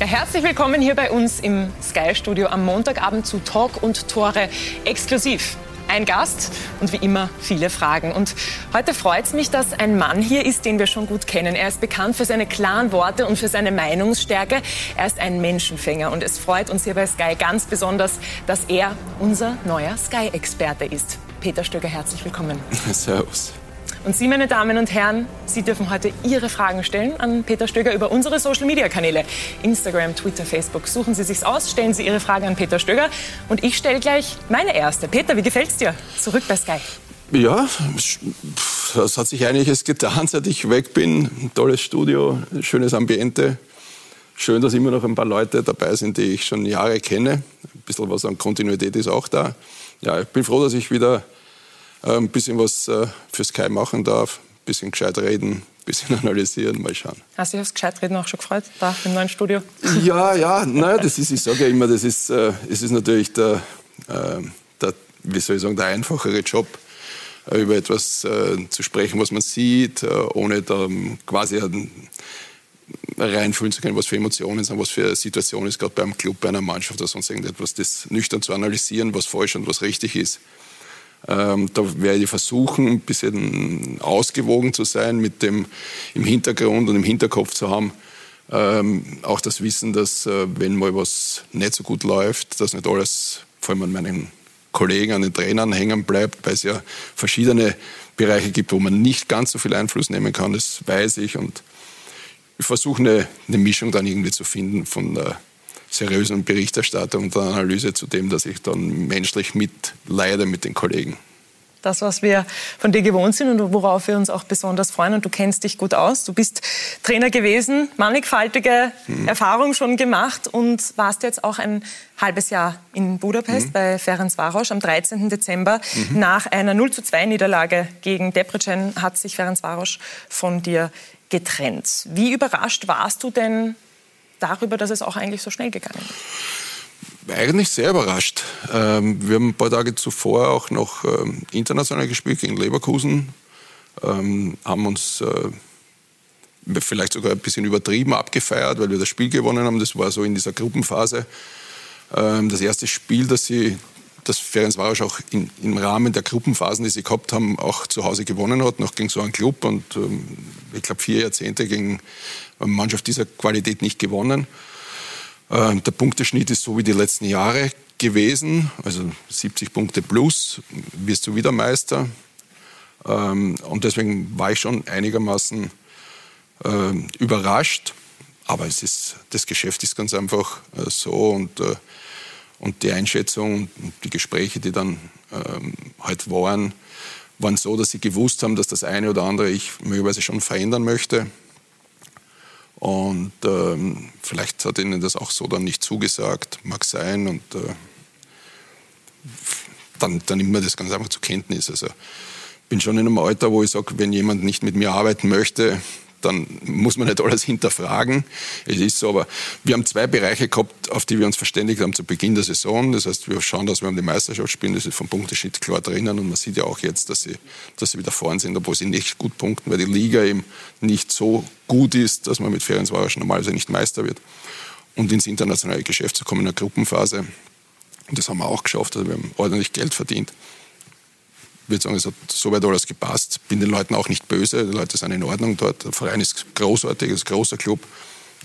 Ja, herzlich willkommen hier bei uns im Sky Studio am Montagabend zu Talk und Tore exklusiv. Ein Gast und wie immer viele Fragen. Und heute freut es mich, dass ein Mann hier ist, den wir schon gut kennen. Er ist bekannt für seine klaren Worte und für seine Meinungsstärke. Er ist ein Menschenfänger und es freut uns hier bei Sky ganz besonders, dass er unser neuer Sky-Experte ist. Peter Stöger, herzlich willkommen. Servus. Und Sie, meine Damen und Herren, Sie dürfen heute Ihre Fragen stellen an Peter Stöger über unsere Social-Media-Kanäle. Instagram, Twitter, Facebook. Suchen Sie sich's aus, stellen Sie Ihre Frage an Peter Stöger. Und ich stelle gleich meine erste. Peter, wie gefällt's dir? Zurück bei Sky. Ja, es hat sich einiges getan, seit ich weg bin. Tolles Studio, schönes Ambiente. Schön, dass immer noch ein paar Leute dabei sind, die ich schon Jahre kenne. Ein bisschen was an Kontinuität ist auch da. Ja, ich bin froh, dass ich wieder ein bisschen was äh, für Sky machen darf, ein bisschen gescheit reden, ein bisschen analysieren, mal schauen. Hast du dich aufs Gescheitreden auch schon gefreut, da im neuen Studio? Ja, ja, naja, das ist, ich sage ja immer, das ist, äh, es ist natürlich der, äh, der, wie soll ich sagen, der einfachere Job, äh, über etwas äh, zu sprechen, was man sieht, ohne da quasi reinfühlen zu können, was für Emotionen sind, was für Situationen ist, gerade beim Club, bei einer Mannschaft oder sonst irgendetwas, das nüchtern zu analysieren, was falsch und was richtig ist. Ähm, da werde ich versuchen, ein bisschen ausgewogen zu sein, mit dem im Hintergrund und im Hinterkopf zu haben, ähm, auch das Wissen, dass äh, wenn mal was nicht so gut läuft, dass nicht alles, vor allem an meinen Kollegen, an den Trainern hängen bleibt, weil es ja verschiedene Bereiche gibt, wo man nicht ganz so viel Einfluss nehmen kann, das weiß ich. Und ich versuche eine, eine Mischung dann irgendwie zu finden von der seriösen Berichterstattung und der Analyse zu dem, dass ich dann menschlich mitleide mit den Kollegen. Das, was wir von dir gewohnt sind und worauf wir uns auch besonders freuen. Und du kennst dich gut aus. Du bist Trainer gewesen, mannigfaltige mhm. Erfahrung schon gemacht und warst jetzt auch ein halbes Jahr in Budapest mhm. bei Ferencvaros am 13. Dezember. Mhm. Nach einer 0 zu 2 Niederlage gegen Debrecen hat sich Ferencvaros von dir getrennt. Wie überrascht warst du denn darüber, dass es auch eigentlich so schnell gegangen ist? Eigentlich sehr überrascht. Ähm, wir haben ein paar Tage zuvor auch noch ähm, international gespielt gegen Leverkusen, ähm, haben uns äh, vielleicht sogar ein bisschen übertrieben abgefeiert, weil wir das Spiel gewonnen haben. Das war so in dieser Gruppenphase. Das erste Spiel, das sie dass Ferencvaros auch in, im Rahmen der Gruppenphasen, die sie gehabt haben, auch zu Hause gewonnen hat, noch gegen so einen Club und ähm, ich glaube vier Jahrzehnte gegen eine Mannschaft dieser Qualität nicht gewonnen. Äh, der Punkteschnitt ist so wie die letzten Jahre gewesen, also 70 Punkte plus, wirst du wieder Meister. Ähm, und deswegen war ich schon einigermaßen äh, überrascht. Aber es ist, das Geschäft ist ganz einfach äh, so und äh, und die Einschätzung und die Gespräche, die dann ähm, halt waren, waren so, dass sie gewusst haben, dass das eine oder andere ich möglicherweise schon verändern möchte. Und ähm, vielleicht hat ihnen das auch so dann nicht zugesagt, mag sein. Und äh, dann, dann nimmt man das ganz einfach zur Kenntnis. Also bin schon in einem Alter, wo ich sage, wenn jemand nicht mit mir arbeiten möchte, dann muss man nicht alles hinterfragen. Es ist so, aber wir haben zwei Bereiche gehabt, auf die wir uns verständigt haben zu Beginn der Saison. Das heißt, wir schauen, dass wir um die Meisterschaft spielen. Das ist vom Punkteschnitt klar drinnen und man sieht ja auch jetzt, dass sie, dass sie wieder vorne sind, obwohl sie nicht gut punkten, weil die Liga eben nicht so gut ist, dass man mit Ferencvaros normalerweise nicht Meister wird. Und ins internationale Geschäft zu kommen in der Gruppenphase. Und das haben wir auch geschafft. Also wir haben ordentlich Geld verdient würde sagen, es hat soweit alles gepasst. Bin den Leuten auch nicht böse. Die Leute sind in Ordnung dort. Der Verein ist großartig, ist ein großer Club.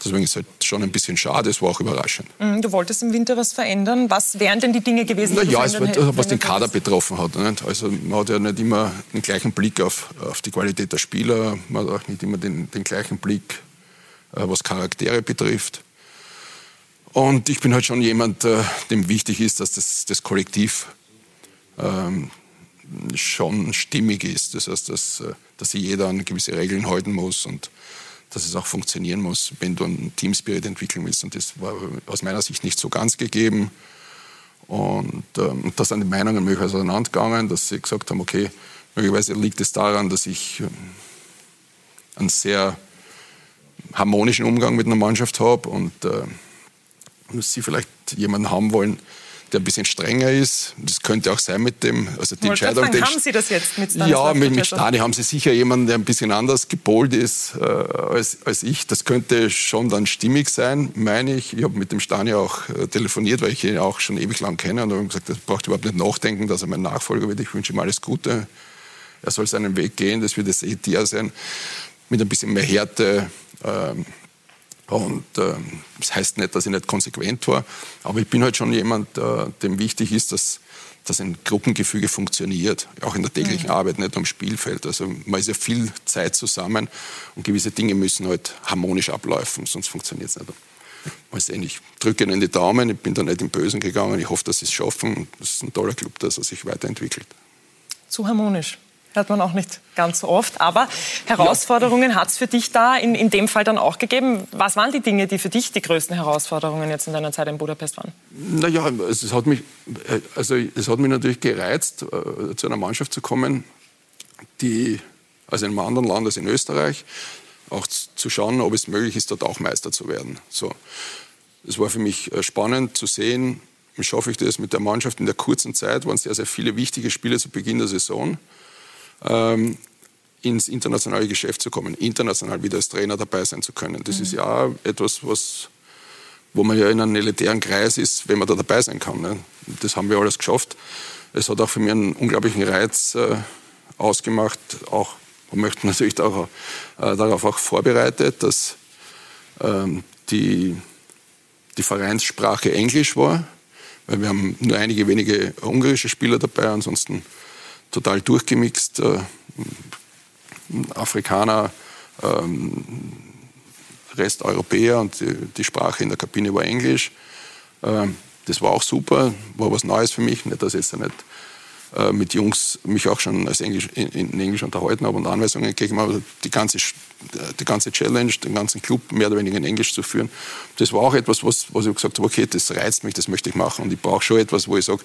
Deswegen ist es halt schon ein bisschen schade, es war auch überraschend. Mhm, du wolltest im Winter was verändern. Was wären denn die Dinge gewesen, die Na, Ja, es war, was den Kader betroffen hat. Nicht? Also man hat ja nicht immer den gleichen Blick auf, auf die Qualität der Spieler. Man hat auch nicht immer den, den gleichen Blick, äh, was Charaktere betrifft. Und ich bin halt schon jemand, äh, dem wichtig ist, dass das, das Kollektiv ähm, schon stimmig ist. Das heißt, dass, äh, dass sich jeder an gewisse Regeln halten muss und dass es auch funktionieren muss, wenn du einen Teamspirit entwickeln willst. Und das war aus meiner Sicht nicht so ganz gegeben. Und ähm, da sind die Meinungen möglicherweise auseinandergegangen, dass sie gesagt haben, okay, möglicherweise liegt es daran, dass ich ähm, einen sehr harmonischen Umgang mit einer Mannschaft habe und äh, sie vielleicht jemanden haben wollen, der ein bisschen strenger ist. Das könnte auch sein mit dem, also die Entscheidung. Sagen, haben Sie das jetzt mit Stani? Ja, mit, mit Stani haben Sie sicher jemanden, der ein bisschen anders gepolt ist äh, als, als ich. Das könnte schon dann stimmig sein, meine ich. Ich habe mit dem Stani auch äh, telefoniert, weil ich ihn auch schon ewig lang kenne und habe gesagt, er braucht überhaupt nicht nachdenken, dass er mein Nachfolger wird. Ich wünsche ihm alles Gute. Er soll seinen Weg gehen, das wird das ETA sein, mit ein bisschen mehr Härte. Ähm, und äh, das heißt nicht, dass ich nicht konsequent war, aber ich bin halt schon jemand, äh, dem wichtig ist, dass, dass ein Gruppengefüge funktioniert, auch in der täglichen mhm. Arbeit, nicht am Spielfeld. Also man ist ja viel Zeit zusammen und gewisse Dinge müssen halt harmonisch ablaufen, sonst funktioniert es nicht. Mal sehen, ich drücke Ihnen die Daumen, ich bin da nicht im Bösen gegangen, ich hoffe, dass Sie es schaffen. Das ist ein toller Club, dass er sich weiterentwickelt. Zu harmonisch hört man auch nicht ganz so oft. Aber Herausforderungen ja. hat es für dich da in, in dem Fall dann auch gegeben. Was waren die Dinge, die für dich die größten Herausforderungen jetzt in deiner Zeit in Budapest waren? Naja, es hat mich, äh, also es hat mich natürlich gereizt, äh, zu einer Mannschaft zu kommen, die, also in einem anderen Land als in Österreich, auch zu schauen, ob es möglich ist, dort auch Meister zu werden. So. Es war für mich äh, spannend zu sehen, wie schaffe ich das mit der Mannschaft in der kurzen Zeit, waren sehr, sehr viele wichtige Spiele zu Beginn der Saison ähm, ins internationale Geschäft zu kommen, international wieder als Trainer dabei sein zu können. Das mhm. ist ja etwas, was, wo man ja in einem elitären Kreis ist, wenn man da dabei sein kann. Ne? Das haben wir alles geschafft. Es hat auch für mich einen unglaublichen Reiz äh, ausgemacht. Auch, man möchte natürlich auch, äh, darauf auch vorbereitet, dass ähm, die, die Vereinssprache Englisch war, weil wir haben nur einige wenige ungarische Spieler dabei, ansonsten total durchgemixt. Äh, Afrikaner, ähm, Rest Europäer und die, die, Sprache in der Kabine war Englisch. Ähm, das war auch super, war was Neues für mich. Nicht, dass ich jetzt nicht äh, mit Jungs mich auch schon als Englisch, in, in, Englisch unterhalten habe und Anweisungen gegeben habe. Die ganze, die ganze Challenge, den ganzen Club mehr oder weniger in Englisch zu führen, das war auch etwas, was, was ich gesagt habe, okay, das reizt mich, das möchte ich machen. Und ich brauche schon etwas, wo ich sage,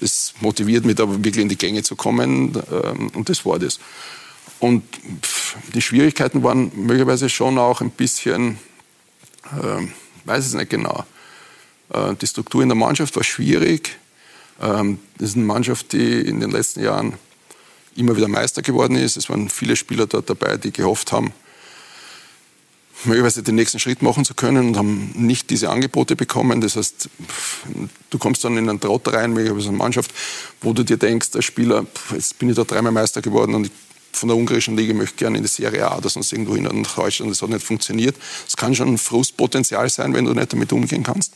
es motiviert mich da wirklich in die Gänge zu kommen ähm, und das war das. Und die Schwierigkeiten waren möglicherweise schon auch ein bisschen, äh, weiß es nicht genau. Äh, die Struktur in der Mannschaft war schwierig. Ähm, das ist eine Mannschaft, die in den letzten Jahren immer wieder Meister geworden ist. Es waren viele Spieler dort dabei, die gehofft haben, möglicherweise den nächsten Schritt machen zu können und haben nicht diese Angebote bekommen. Das heißt, du kommst dann in einen Trott rein, möglicherweise eine Mannschaft, wo du dir denkst, als Spieler, jetzt bin ich da dreimal Meister geworden und von der ungarischen Liga möchte gerne in die Serie A oder sonst irgendwo hin nach Deutschland. Das hat nicht funktioniert. Es kann schon ein Frustpotenzial sein, wenn du nicht damit umgehen kannst.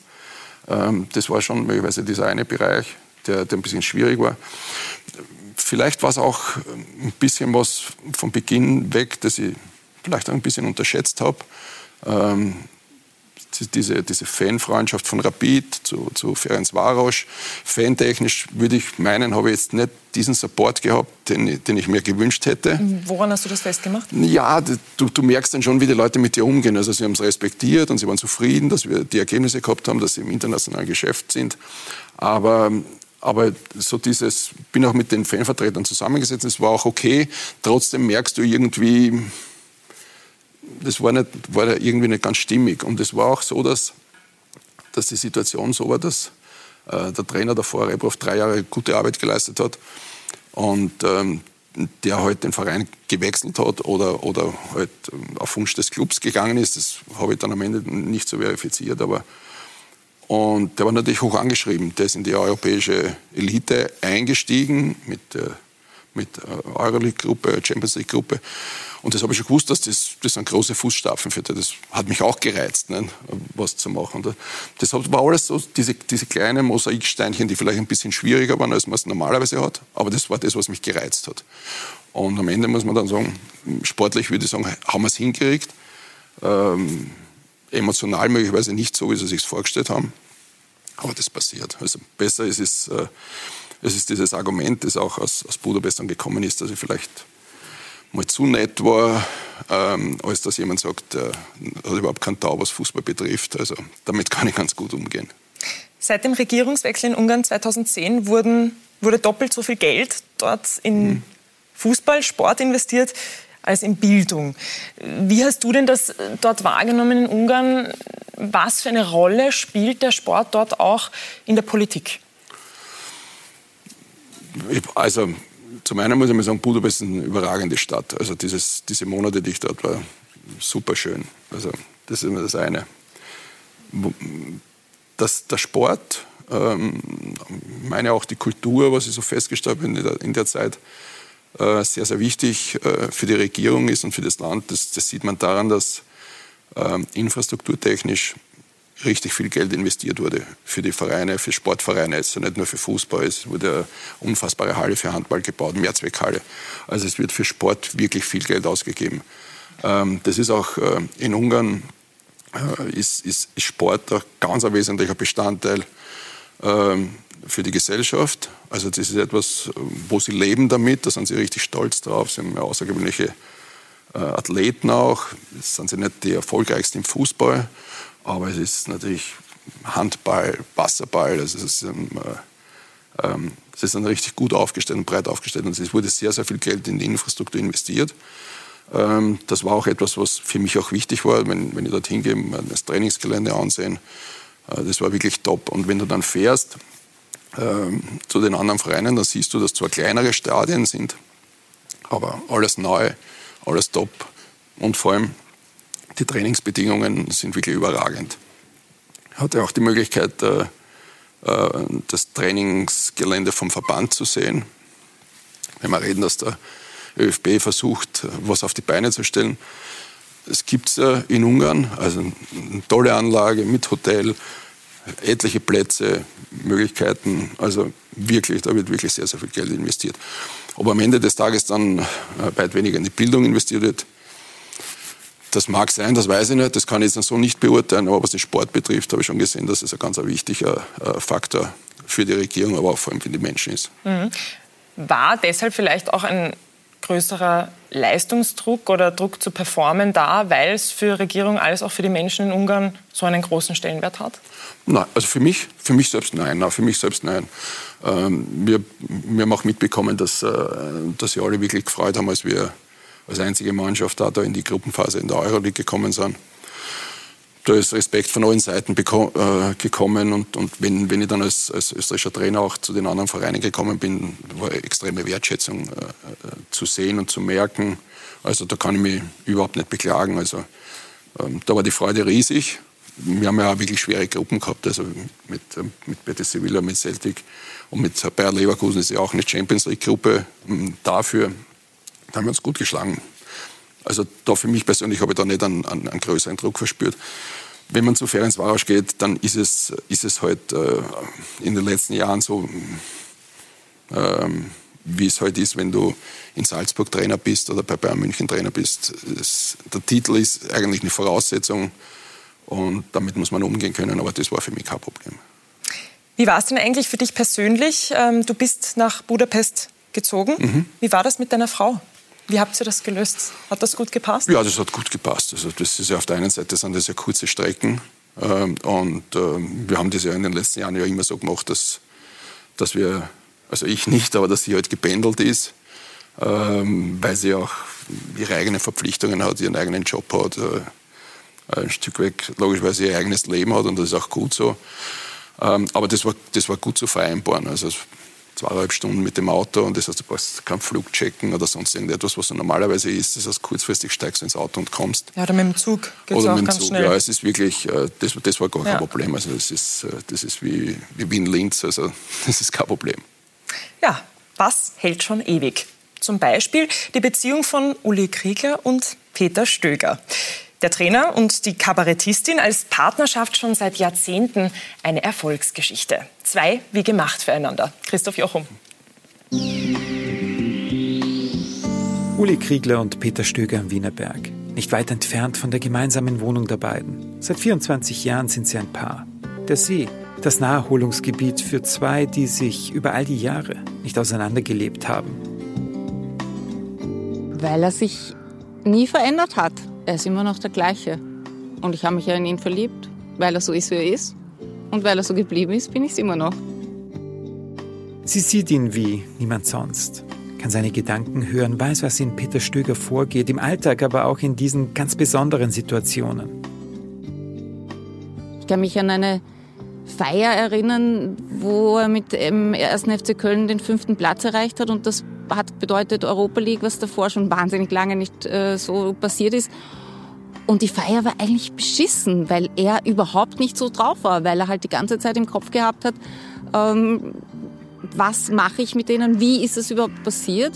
Ähm, das war schon möglicherweise dieser eine Bereich, der, der ein bisschen schwierig war. Vielleicht war es auch ein bisschen was von Beginn weg, dass ich vielleicht auch ein bisschen unterschätzt habe. Ähm, diese, diese Fanfreundschaft von Rapid zu, zu Ferenc Varos. Fantechnisch würde ich meinen, habe ich jetzt nicht diesen Support gehabt, den, den ich mir gewünscht hätte. Woran hast du das festgemacht? Ja, du, du merkst dann schon, wie die Leute mit dir umgehen. Also sie haben es respektiert und sie waren zufrieden, dass wir die Ergebnisse gehabt haben, dass sie im internationalen Geschäft sind. Aber aber so dieses, bin auch mit den Fanvertretern zusammengesetzt, es war auch okay. Trotzdem merkst du irgendwie, das war, nicht, war irgendwie nicht ganz stimmig. Und es war auch so, dass, dass die Situation so war, dass äh, der Trainer davor, Rebrov, drei Jahre gute Arbeit geleistet hat und ähm, der halt den Verein gewechselt hat oder, oder halt ähm, auf Wunsch des Clubs gegangen ist. Das habe ich dann am Ende nicht so verifiziert, aber und der war natürlich hoch angeschrieben. Der ist in die europäische Elite eingestiegen mit, äh, mit äh, Euroleague-Gruppe, Champions League-Gruppe und das habe ich schon gewusst, dass das, das sind große Fußstapfen für das. hat mich auch gereizt, ne, was zu machen. Das war alles so, diese, diese kleinen Mosaiksteinchen, die vielleicht ein bisschen schwieriger waren, als man es normalerweise hat. Aber das war das, was mich gereizt hat. Und am Ende muss man dann sagen, sportlich würde ich sagen, haben wir es hingekriegt. Ähm, emotional möglicherweise nicht so, wie sie sich vorgestellt haben. Aber das passiert. Also besser ist es, äh, es ist dieses Argument, das auch aus, aus Budapest dann gekommen ist, dass ich vielleicht mal zu nett war, ähm, als dass jemand sagt, er hat überhaupt keinen Tau, was Fußball betrifft. Also damit kann ich ganz gut umgehen. Seit dem Regierungswechsel in Ungarn 2010 wurden, wurde doppelt so viel Geld dort in mhm. Fußball, Sport investiert als in Bildung. Wie hast du denn das dort wahrgenommen in Ungarn? Was für eine Rolle spielt der Sport dort auch in der Politik? Also zum einen muss ich mal sagen, Budapest ist eine überragende Stadt. Also dieses, diese Monate, die ich dort war, super schön. Also das ist immer das eine. Das, der Sport, ähm, meine auch die Kultur, was ich so festgestellt habe in der, in der Zeit, äh, sehr, sehr wichtig äh, für die Regierung ist und für das Land. Das, das sieht man daran, dass äh, infrastrukturtechnisch richtig viel Geld investiert wurde für die Vereine, für Sportvereine, also nicht nur für Fußball. Es wurde eine unfassbare Halle für Handball gebaut, Mehrzweckhalle. Also es wird für Sport wirklich viel Geld ausgegeben. Ähm, das ist auch äh, in Ungarn äh, ist, ist, Sport ein ganz ein wesentlicher Bestandteil ähm, für die Gesellschaft. Also das ist etwas, wo sie leben damit, da sind sie richtig stolz drauf. Sie haben außergewöhnliche äh, Athleten auch. Das sind sie nicht die erfolgreichsten im Fußball, aber es ist natürlich Handball, Wasserball. Es ist, ähm, äh, ähm, es ist dann richtig gut aufgestellt und breit aufgestellt. Und es wurde sehr, sehr viel Geld in die Infrastruktur investiert. Ähm, das war auch etwas, was für mich auch wichtig war, wenn, wenn ich dorthin gehe, das Trainingsgelände ansehen. Äh, das war wirklich top. Und wenn du dann fährst ähm, zu den anderen Vereinen, dann siehst du, dass zwar kleinere Stadien sind, aber alles neu, alles top. Und vor allem die Trainingsbedingungen sind wirklich überragend. Ich hatte auch die Möglichkeit, äh, äh, das Trainingsgelände vom Verband zu sehen. Wenn wir reden, dass der ÖFB versucht, was auf die Beine zu stellen. Es gibt es in Ungarn, also eine tolle Anlage mit Hotel, etliche Plätze, Möglichkeiten. Also wirklich, da wird wirklich sehr, sehr viel Geld investiert. Ob am Ende des Tages dann äh, weit weniger in die Bildung investiert wird, das mag sein, das weiß ich nicht, das kann ich jetzt so nicht beurteilen, aber was den Sport betrifft, habe ich schon gesehen, dass es ein ganz wichtiger äh, Faktor für die Regierung, aber auch vor allem für die Menschen ist. Mhm. War deshalb vielleicht auch ein größerer Leistungsdruck oder Druck zu performen da, weil es für Regierung als auch für die Menschen in Ungarn so einen großen Stellenwert hat? Nein, also für mich, für mich selbst nein. Nein, für mich selbst nein. Ähm, wir, wir haben auch mitbekommen, dass, äh, dass sie alle wirklich gefreut haben, als wir als einzige Mannschaft da, da in die Gruppenphase in der Euroleague gekommen sind da ist Respekt von allen Seiten äh, gekommen und, und wenn, wenn ich dann als, als, österreichischer Trainer auch zu den anderen Vereinen gekommen bin, war extreme Wertschätzung äh, äh, zu sehen und zu merken. Also da kann ich mich überhaupt nicht beklagen. Also ähm, da war die Freude riesig. Wir haben ja auch wirklich schwere Gruppen gehabt, also mit, mit Betis Sevilla, mit Celtic und mit Bayer Leverkusen ist ja auch eine Champions League Gruppe. Ähm, dafür da haben wir uns gut geschlagen. Also da für mich persönlich habe ich da nicht einen, einen, einen größeren Druck verspürt. Wenn man zu Ferenc Varos geht, dann ist es, ist es halt äh, in den letzten Jahren so, ähm, wie es halt ist, wenn du in Salzburg Trainer bist oder bei Bayern München Trainer bist. Es, der Titel ist eigentlich eine Voraussetzung und damit muss man umgehen können, aber das war für mich kein Problem. Wie war es denn eigentlich für dich persönlich? Ähm, du bist nach Budapest gezogen. Mhm. Wie war das mit deiner Frau? Wie habt ihr das gelöst? Hat das gut gepasst? Ja, das hat gut gepasst. Also das ist ja auf der einen Seite sind das ja kurze Strecken ähm, und ähm, wir haben das ja in den letzten Jahren ja immer so gemacht, dass, dass wir, also ich nicht, aber dass sie halt gependelt ist, ähm, weil sie auch ihre eigenen Verpflichtungen hat, ihren eigenen Job hat, äh, ein Stück weg logischerweise ihr eigenes Leben hat und das ist auch gut so. aber das war, das war gut zu vereinbaren. Also zweieinhalb Stunden mit dem Auto und das heißt, du brauchst keinen Flug checken oder sonst irgendetwas, was du normalerweise ist. Das heißt, kurzfristig steigst du ins Auto und kommst. Ja, oder mit dem Zug geht es auch ganz Zug. schnell. Ja, es ist wirklich, äh, das, das war gar kein ja. Problem. Also das ist, äh, das ist wie, wie Wien-Linz, also das ist kein Problem. Ja, was hält schon ewig? Zum Beispiel die Beziehung von Uli Kriegler und Peter Stöger. Der Trainer und die Kabarettistin als Partnerschaft schon seit Jahrzehnten eine Erfolgsgeschichte. Zwei wie gemacht füreinander. Christoph Jochum. Uli Kriegler und Peter Stöger am Wienerberg. Nicht weit entfernt von der gemeinsamen Wohnung der beiden. Seit 24 Jahren sind sie ein Paar. Der See, das Naherholungsgebiet für zwei, die sich über all die Jahre nicht auseinandergelebt haben. Weil er sich nie verändert hat. Er ist immer noch der gleiche. Und ich habe mich ja in ihn verliebt, weil er so ist, wie er ist. Und weil er so geblieben ist, bin ich es immer noch. Sie sieht ihn wie niemand sonst, kann seine Gedanken hören, weiß, was in Peter Stöger vorgeht, im Alltag, aber auch in diesen ganz besonderen Situationen. Ich kann mich an eine Feier erinnern, wo er mit dem 1. FC Köln den fünften Platz erreicht hat. Und das hat bedeutet Europa League, was davor schon wahnsinnig lange nicht äh, so passiert ist. Und die Feier war eigentlich beschissen, weil er überhaupt nicht so drauf war, weil er halt die ganze Zeit im Kopf gehabt hat, ähm, was mache ich mit denen, wie ist es überhaupt passiert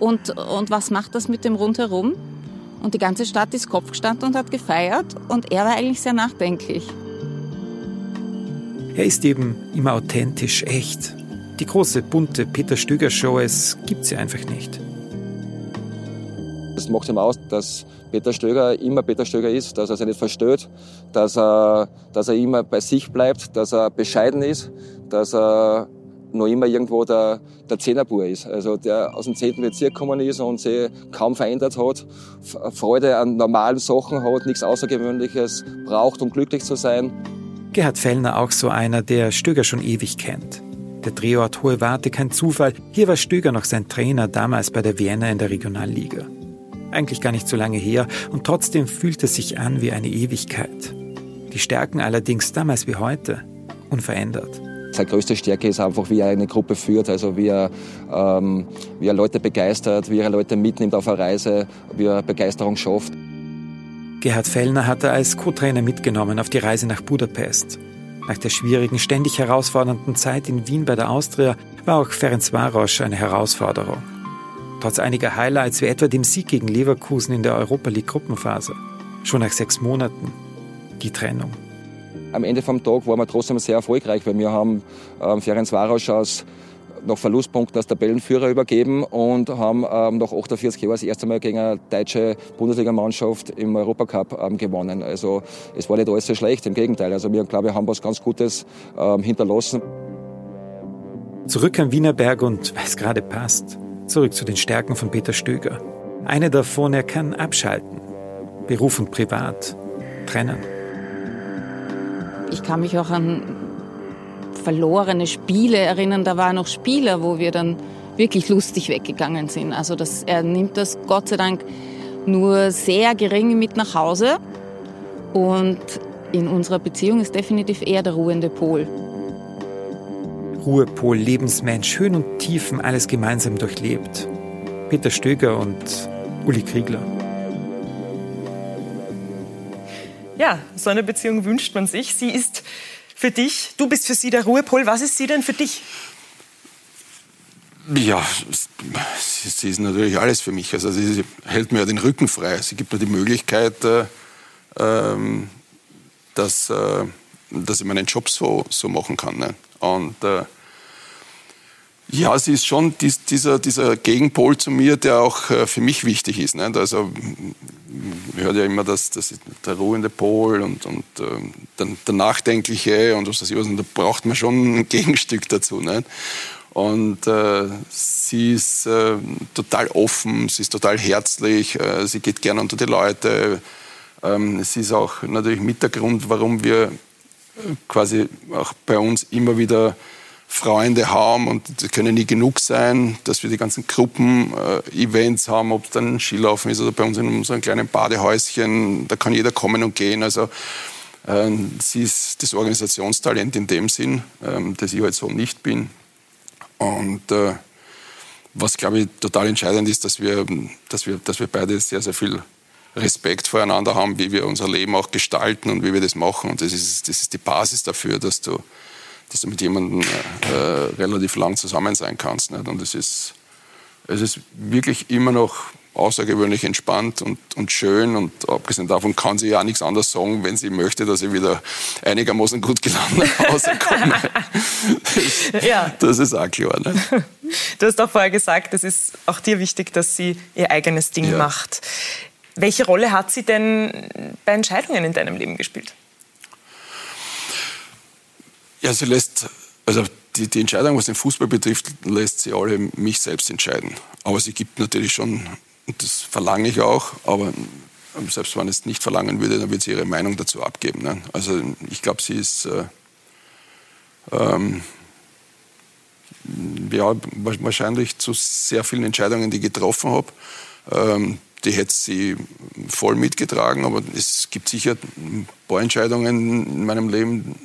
und, und was macht das mit dem rundherum. Und die ganze Stadt ist Kopf gestanden und hat gefeiert und er war eigentlich sehr nachdenklich. Er ist eben immer authentisch, echt. Die große, bunte Peter Stöger Show, es gibt sie einfach nicht. Das macht ihm aus, dass Peter Stöger immer Peter Stöger ist, dass er sich nicht versteht, dass er, dass er immer bei sich bleibt, dass er bescheiden ist, dass er noch immer irgendwo der, der Zehnerbur ist. Also der aus dem 10. Bezirk gekommen ist und sich kaum verändert hat, Freude an normalen Sachen hat, nichts Außergewöhnliches braucht, um glücklich zu sein. Gerhard Fellner auch so einer, der Stöger schon ewig kennt. Der Drehort Hohe Warte kein Zufall. Hier war Stöger noch sein Trainer damals bei der Vienna in der Regionalliga. Eigentlich gar nicht so lange her und trotzdem fühlt es sich an wie eine Ewigkeit. Die Stärken allerdings damals wie heute unverändert. Seine größte Stärke ist einfach, wie er eine Gruppe führt, also wie er, ähm, wie er Leute begeistert, wie er Leute mitnimmt auf eine Reise, wie er Begeisterung schafft. Gerhard Fellner hat er als Co-Trainer mitgenommen auf die Reise nach Budapest. Nach der schwierigen, ständig herausfordernden Zeit in Wien bei der Austria war auch Ferenc Varos eine Herausforderung. Trotz einiger Highlights wie etwa dem Sieg gegen Leverkusen in der Europa League Gruppenphase. Schon nach sechs Monaten die Trennung. Am Ende vom Tag waren wir trotzdem sehr erfolgreich, weil wir haben ähm, Ferenc Varos aus nach Verlustpunkten als Tabellenführer übergeben und haben ähm, nach 48 Jahren das erste Mal gegen eine deutsche Bundesligamannschaft im Europacup ähm, gewonnen. Also es war nicht alles so schlecht, im Gegenteil. Also wir, glaube ich, haben was ganz Gutes ähm, hinterlassen. Zurück am Wienerberg und weil es gerade passt, zurück zu den Stärken von Peter Stöger. Eine davon, er kann abschalten. Beruf und Privat trennen. Ich kann mich auch an verlorene Spiele erinnern. Da waren noch Spieler, wo wir dann wirklich lustig weggegangen sind. Also das, er nimmt das Gott sei Dank nur sehr gering mit nach Hause. Und in unserer Beziehung ist definitiv er der ruhende Pol. Ruhepol, Lebensmensch, Höhen und Tiefen, alles gemeinsam durchlebt. Peter Stöger und Uli Kriegler. Ja, so eine Beziehung wünscht man sich. Sie ist für dich, du bist für sie der Ruhepol. Was ist sie denn für dich? Ja, sie, ist natürlich alles für mich. Also sie, hält mir den Rücken frei. Sie gibt mir die Möglichkeit, äh, ähm, dass, äh, dass ich meinen Job so, so machen kann. Ne? Und äh, ja, sie ist schon dies, dieser, dieser Gegenpol zu mir, der auch äh, für mich wichtig ist. Nicht? Also, man hört ja immer, dass, dass der ruhende Pol und, und äh, der, der, Nachdenkliche und was weiß ich was, und da braucht man schon ein Gegenstück dazu. Nicht? Und äh, sie ist äh, total offen, sie ist total herzlich, äh, sie geht gerne unter die Leute. Ähm, sie ist auch natürlich mit der Grund, warum wir quasi auch bei uns immer wieder Freunde haben und das können nie genug sein, dass wir die ganzen Gruppen-Events äh, haben, ob es dann Skilaufen ist oder bei uns in unserem kleinen Badehäuschen, da kann jeder kommen und gehen. Also äh, sie ist das Organisationstalent in dem Sinn, äh, das ich halt so nicht bin. Und äh, was, glaube ich, total entscheidend ist, dass wir, dass, wir, dass wir beide sehr, sehr viel Respekt voreinander haben, wie wir unser Leben auch gestalten und wie wir das machen. Und das ist, das ist die Basis dafür, dass du dass du mit jemandem äh, relativ lang zusammen sein kannst. Nicht? Und es ist, es ist wirklich immer noch außergewöhnlich entspannt und, und schön. Und abgesehen davon kann sie ja auch nichts anderes sagen, wenn sie möchte, dass ich wieder einigermaßen gut gelandet nach Hause komme. das, ja. das ist auch klar. Ne? Du hast auch vorher gesagt, es ist auch dir wichtig, dass sie ihr eigenes Ding ja. macht. Welche Rolle hat sie denn bei Entscheidungen in deinem Leben gespielt? Ja, sie lässt, also die, die Entscheidung, was den Fußball betrifft, lässt sie alle mich selbst entscheiden. Aber sie gibt natürlich schon, und das verlange ich auch, aber selbst wenn es nicht verlangen würde, dann würde sie ihre Meinung dazu abgeben. Ne? Also ich glaube, sie ist äh, ähm, ja, wahrscheinlich zu sehr vielen Entscheidungen, die ich getroffen habe. Ähm, die hätte sie voll mitgetragen, aber es gibt sicher ein paar Entscheidungen in meinem Leben,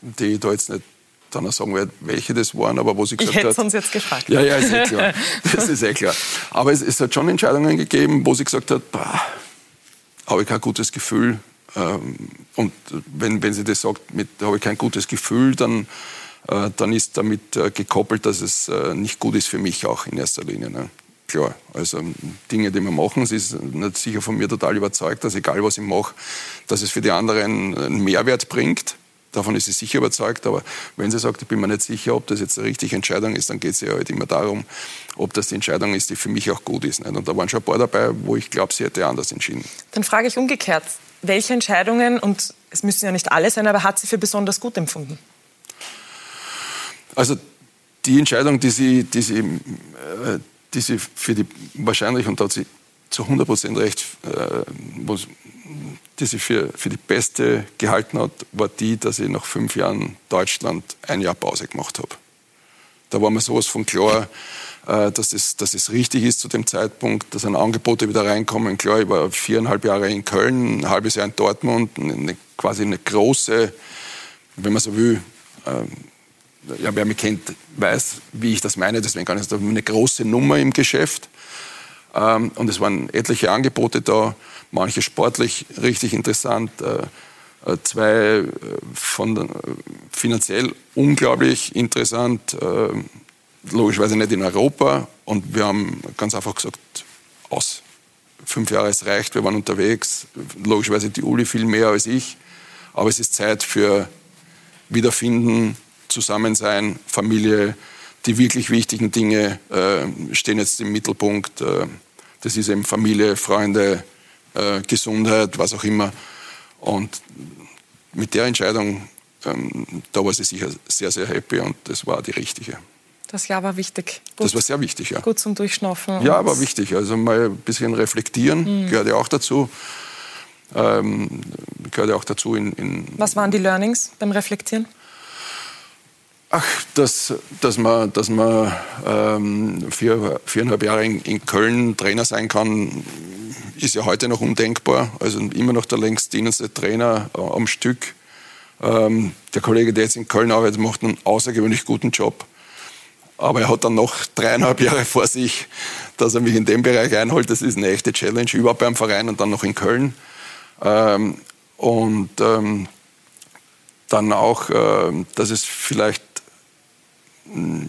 die ich da jetzt nicht dann sagen werde, welche das waren, aber wo sie gesagt ich hätte hat... uns jetzt gefragt. Ja, ja, ist eh klar. Das ist eh klar. Aber es, es hat schon Entscheidungen gegeben, wo sie gesagt hat, habe ich kein gutes Gefühl. Ähm, und wenn, wenn sie das sagt, mit habe ich kein gutes Gefühl, dann, äh, dann ist damit äh, gekoppelt, dass es äh, nicht gut ist für mich auch in erster Linie. Ne? Klar, also Dinge, die wir machen, sie ist nicht sicher von mir total überzeugt, dass egal was ich mache, dass es für die anderen einen Mehrwert bringt. Davon ist sie sicher überzeugt, aber wenn sie sagt, ich bin mir nicht sicher, ob das jetzt eine richtige Entscheidung ist, dann geht es ja halt immer darum, ob das die Entscheidung ist, die für mich auch gut ist. Nicht? Und da waren schon ein paar dabei, wo ich glaube, sie hätte anders entschieden. Dann frage ich umgekehrt, welche Entscheidungen, und es müssen ja nicht alle sein, aber hat sie für besonders gut empfunden? Also die Entscheidung, die sie, die sie, äh, die sie für die wahrscheinlich, und da hat sie zu 100 Prozent recht, äh, die sie für, für die beste gehalten hat, war die, dass ich nach fünf Jahren Deutschland ein Jahr Pause gemacht habe. Da war mir sowas von klar, äh, dass, das, dass es richtig ist zu dem Zeitpunkt, dass ein Angebote wieder reinkommen. Klar, ich war viereinhalb Jahre in Köln, ein halbes Jahr in Dortmund, eine, quasi eine große, wenn man so will, äh, ja, wer mich kennt, weiß, wie ich das meine, deswegen kann ich sagen, eine große Nummer im Geschäft. Ähm, und es waren etliche Angebote da, manche sportlich richtig interessant, äh, äh, zwei äh, von finanziell unglaublich interessant, logischerweise nicht in Europa. Und wir haben ganz einfach gesagt, aus. Fünf Jahre, es reicht, wir waren unterwegs. Logischerweise die Uli viel mehr als ich. Aber es ist Zeit für Wiederfinden, Zusammensein, Familie. Die wirklich wichtigen Dinge äh, stehen jetzt im Mittelpunkt. Das ist eben Familie, Freunde, äh, Gesundheit, was auch immer. Und mit der Entscheidung, ähm, da war sie sicher sehr, sehr happy und das war die richtige. Das Jahr war wichtig. Gut, das war sehr wichtig, ja. Gut zum Durchschnaufen. Ja, war wichtig. Also mal ein bisschen reflektieren mhm. gehört ja auch dazu. Ähm, gehört ja auch dazu in, in Was waren die Learnings beim Reflektieren? Ach, dass, dass man, dass man ähm, vier, viereinhalb Jahre in, in, Köln Trainer sein kann, ist ja heute noch undenkbar. Also immer noch der längst dienendste Trainer äh, am Stück. Ähm, der Kollege, der jetzt in Köln arbeitet, macht einen außergewöhnlich guten Job. Aber er hat dann noch dreieinhalb Jahre vor sich, dass er mich in dem Bereich einholt. Das ist eine echte Challenge, überhaupt beim Verein und dann noch in Köln. Ähm, und ähm, dann auch, äh, dass es vielleicht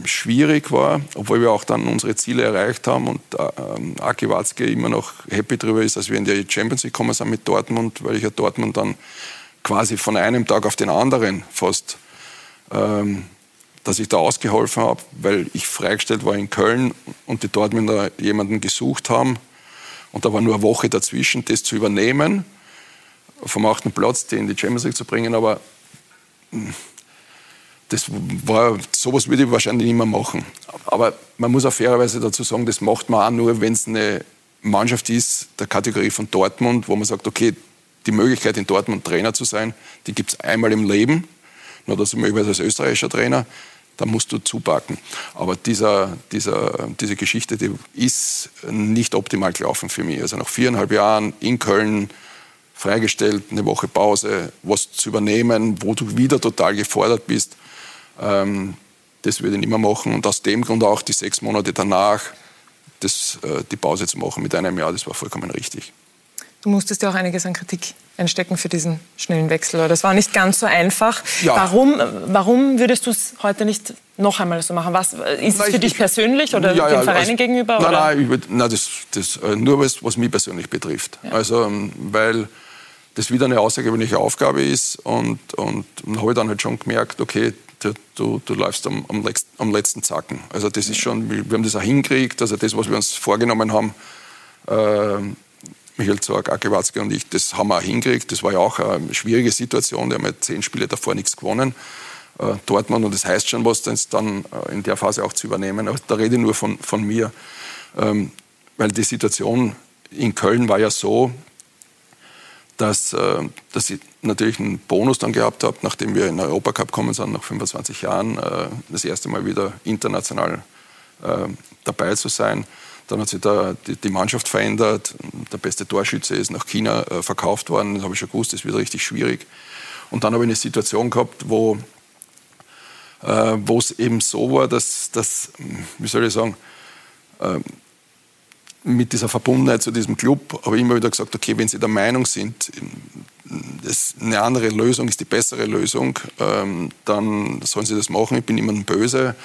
schwierig war, obwohl wir auch dann unsere Ziele erreicht haben und ähm, Aki Watzke immer noch happy darüber ist, dass wir in die Champions League gekommen sind mit Dortmund, weil ich ja Dortmund dann quasi von einem Tag auf den anderen fast, ähm, dass ich da ausgeholfen habe, weil ich freigestellt war in Köln und die Dortmunder jemanden gesucht haben. Und da war nur eine Woche dazwischen, das zu übernehmen, vom achten Platz, die in die Champions League zu bringen, aber das war, sowas würde ich wahrscheinlich nicht mehr machen. Aber man muss auch fairerweise dazu sagen, das macht man auch nur, wenn es eine Mannschaft ist, der Kategorie von Dortmund, wo man sagt, okay, die Möglichkeit in Dortmund Trainer zu sein, die gibt es einmal im Leben. Nur das möglicherweise als österreichischer Trainer, da musst du zupacken. Aber dieser, dieser, diese Geschichte, die ist nicht optimal gelaufen für mich. Also nach viereinhalb Jahren in Köln, freigestellt, eine Woche Pause, was zu übernehmen, wo du wieder total gefordert bist, ähm, das würde ich nicht mehr machen. Und aus dem Grund auch die sechs Monate danach das, äh, die Pause zu machen mit einem Jahr, das war vollkommen richtig. Du musstest ja auch einiges an Kritik einstecken für diesen schnellen Wechsel. Das war nicht ganz so einfach. Ja. Warum, warum würdest du es heute nicht noch einmal so machen? Was, ist es für dich persönlich oder ja, ja, den Vereinen also, gegenüber? Nein, nein, würd, nein das, das, äh, nur was, was mich persönlich betrifft. Also, ähm, weil das wieder eine außergewöhnliche Aufgabe ist und, und, und habe ich dann halt schon gemerkt, okay, du, du, du läufst am, am, letzten, am, letzten Zacken. Also das ist schon, wir haben das auch hingekriegt, also das, was wir uns vorgenommen haben, äh, Michael Zorg, Ake Watzke und ich, das haben wir auch hingekriegt. Das war ja auch eine schwierige Situation, wir haben ja zehn Spiele davor nichts gewonnen. Äh, Dortmund, und das heißt schon was, dann äh, in der Phase auch zu übernehmen. Aber da rede ich nur von, von mir, ähm, weil die Situation in Köln war ja so, dass, äh, dass ich natürlich einen Bonus dann gehabt habe, nachdem wir in den Europacup gekommen sind, nach 25 Jahren, äh, das erste Mal wieder international äh, dabei zu sein. Dann hat sich da die, Mannschaft verändert. Der beste Torschütze ist nach China verkauft worden. Das habe ich schon gewusst, das wird richtig schwierig. Und dann habe ich eine Situation gehabt, wo wo es eben so war, dass, dass wie soll ich sagen, äh, mit dieser Verbundenheit zu diesem Club habe ich immer wieder gesagt, okay, wenn Sie der Meinung sind, eine andere Lösung ist die bessere Lösung, ähm, dann sollen Sie das machen. Ich bin niemandem böse,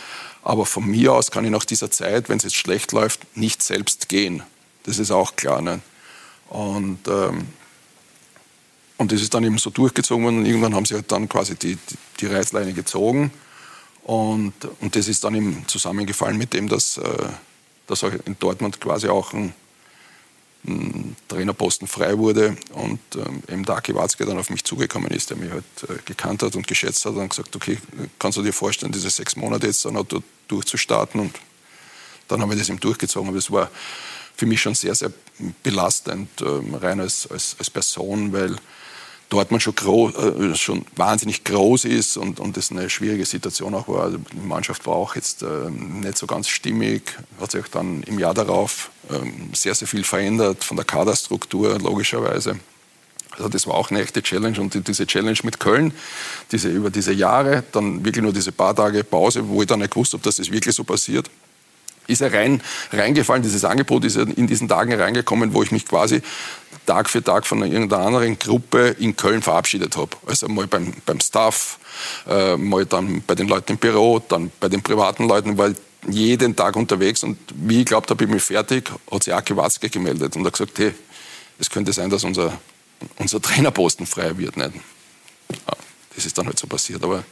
aber von mir aus kann ich nach dieser Zeit, wenn es jetzt schlecht läuft, nicht selbst gehen. Das ist auch klar. Ne? Und, ähm, und das ist dann eben so durchgezogen worden und irgendwann haben sie halt dann quasi die, die, die Reißleine gezogen. Und, und das ist dann eben zusammengefallen mit dem, dass, äh, dass in Dortmund quasi auch ein, ein Trainerposten frei wurde und ähm, eben Daki Watzke dann auf mich zugekommen ist, der mich halt äh, gekannt hat und geschätzt hat und gesagt, okay, kannst du dir vorstellen, diese sechs Monate jetzt dann auch durchzustarten und dann haben wir das eben durchgezogen. Aber das war für mich schon sehr, sehr belastend, ähm, rein als, als, als Person, weil dort man schon, groß, äh, schon wahnsinnig groß ist und, und das eine schwierige Situation auch war. Also die Mannschaft war auch jetzt äh, nicht so ganz stimmig, hat sich auch dann im Jahr darauf ähm, sehr, sehr viel verändert von der Kaderstruktur logischerweise. Also das war auch eine echte Challenge und diese Challenge mit Köln, diese, über diese Jahre, dann wirklich nur diese paar Tage Pause, wo ich dann nicht gewusst habe, dass das wirklich so passiert ist er rein, reingefallen, dieses Angebot ist in diesen Tagen reingekommen, wo ich mich quasi Tag für Tag von irgendeiner anderen Gruppe in Köln verabschiedet habe. Also mal beim, beim Staff, äh, mal dann bei den Leuten im Büro, dann bei den privaten Leuten, weil jeden Tag unterwegs und wie ich glaubt habe, ich bin fertig, hat sich Aki Watzke gemeldet und hat gesagt, hey, es könnte sein, dass unser, unser Trainerposten frei wird. Nicht? Ja, das ist dann halt so passiert, aber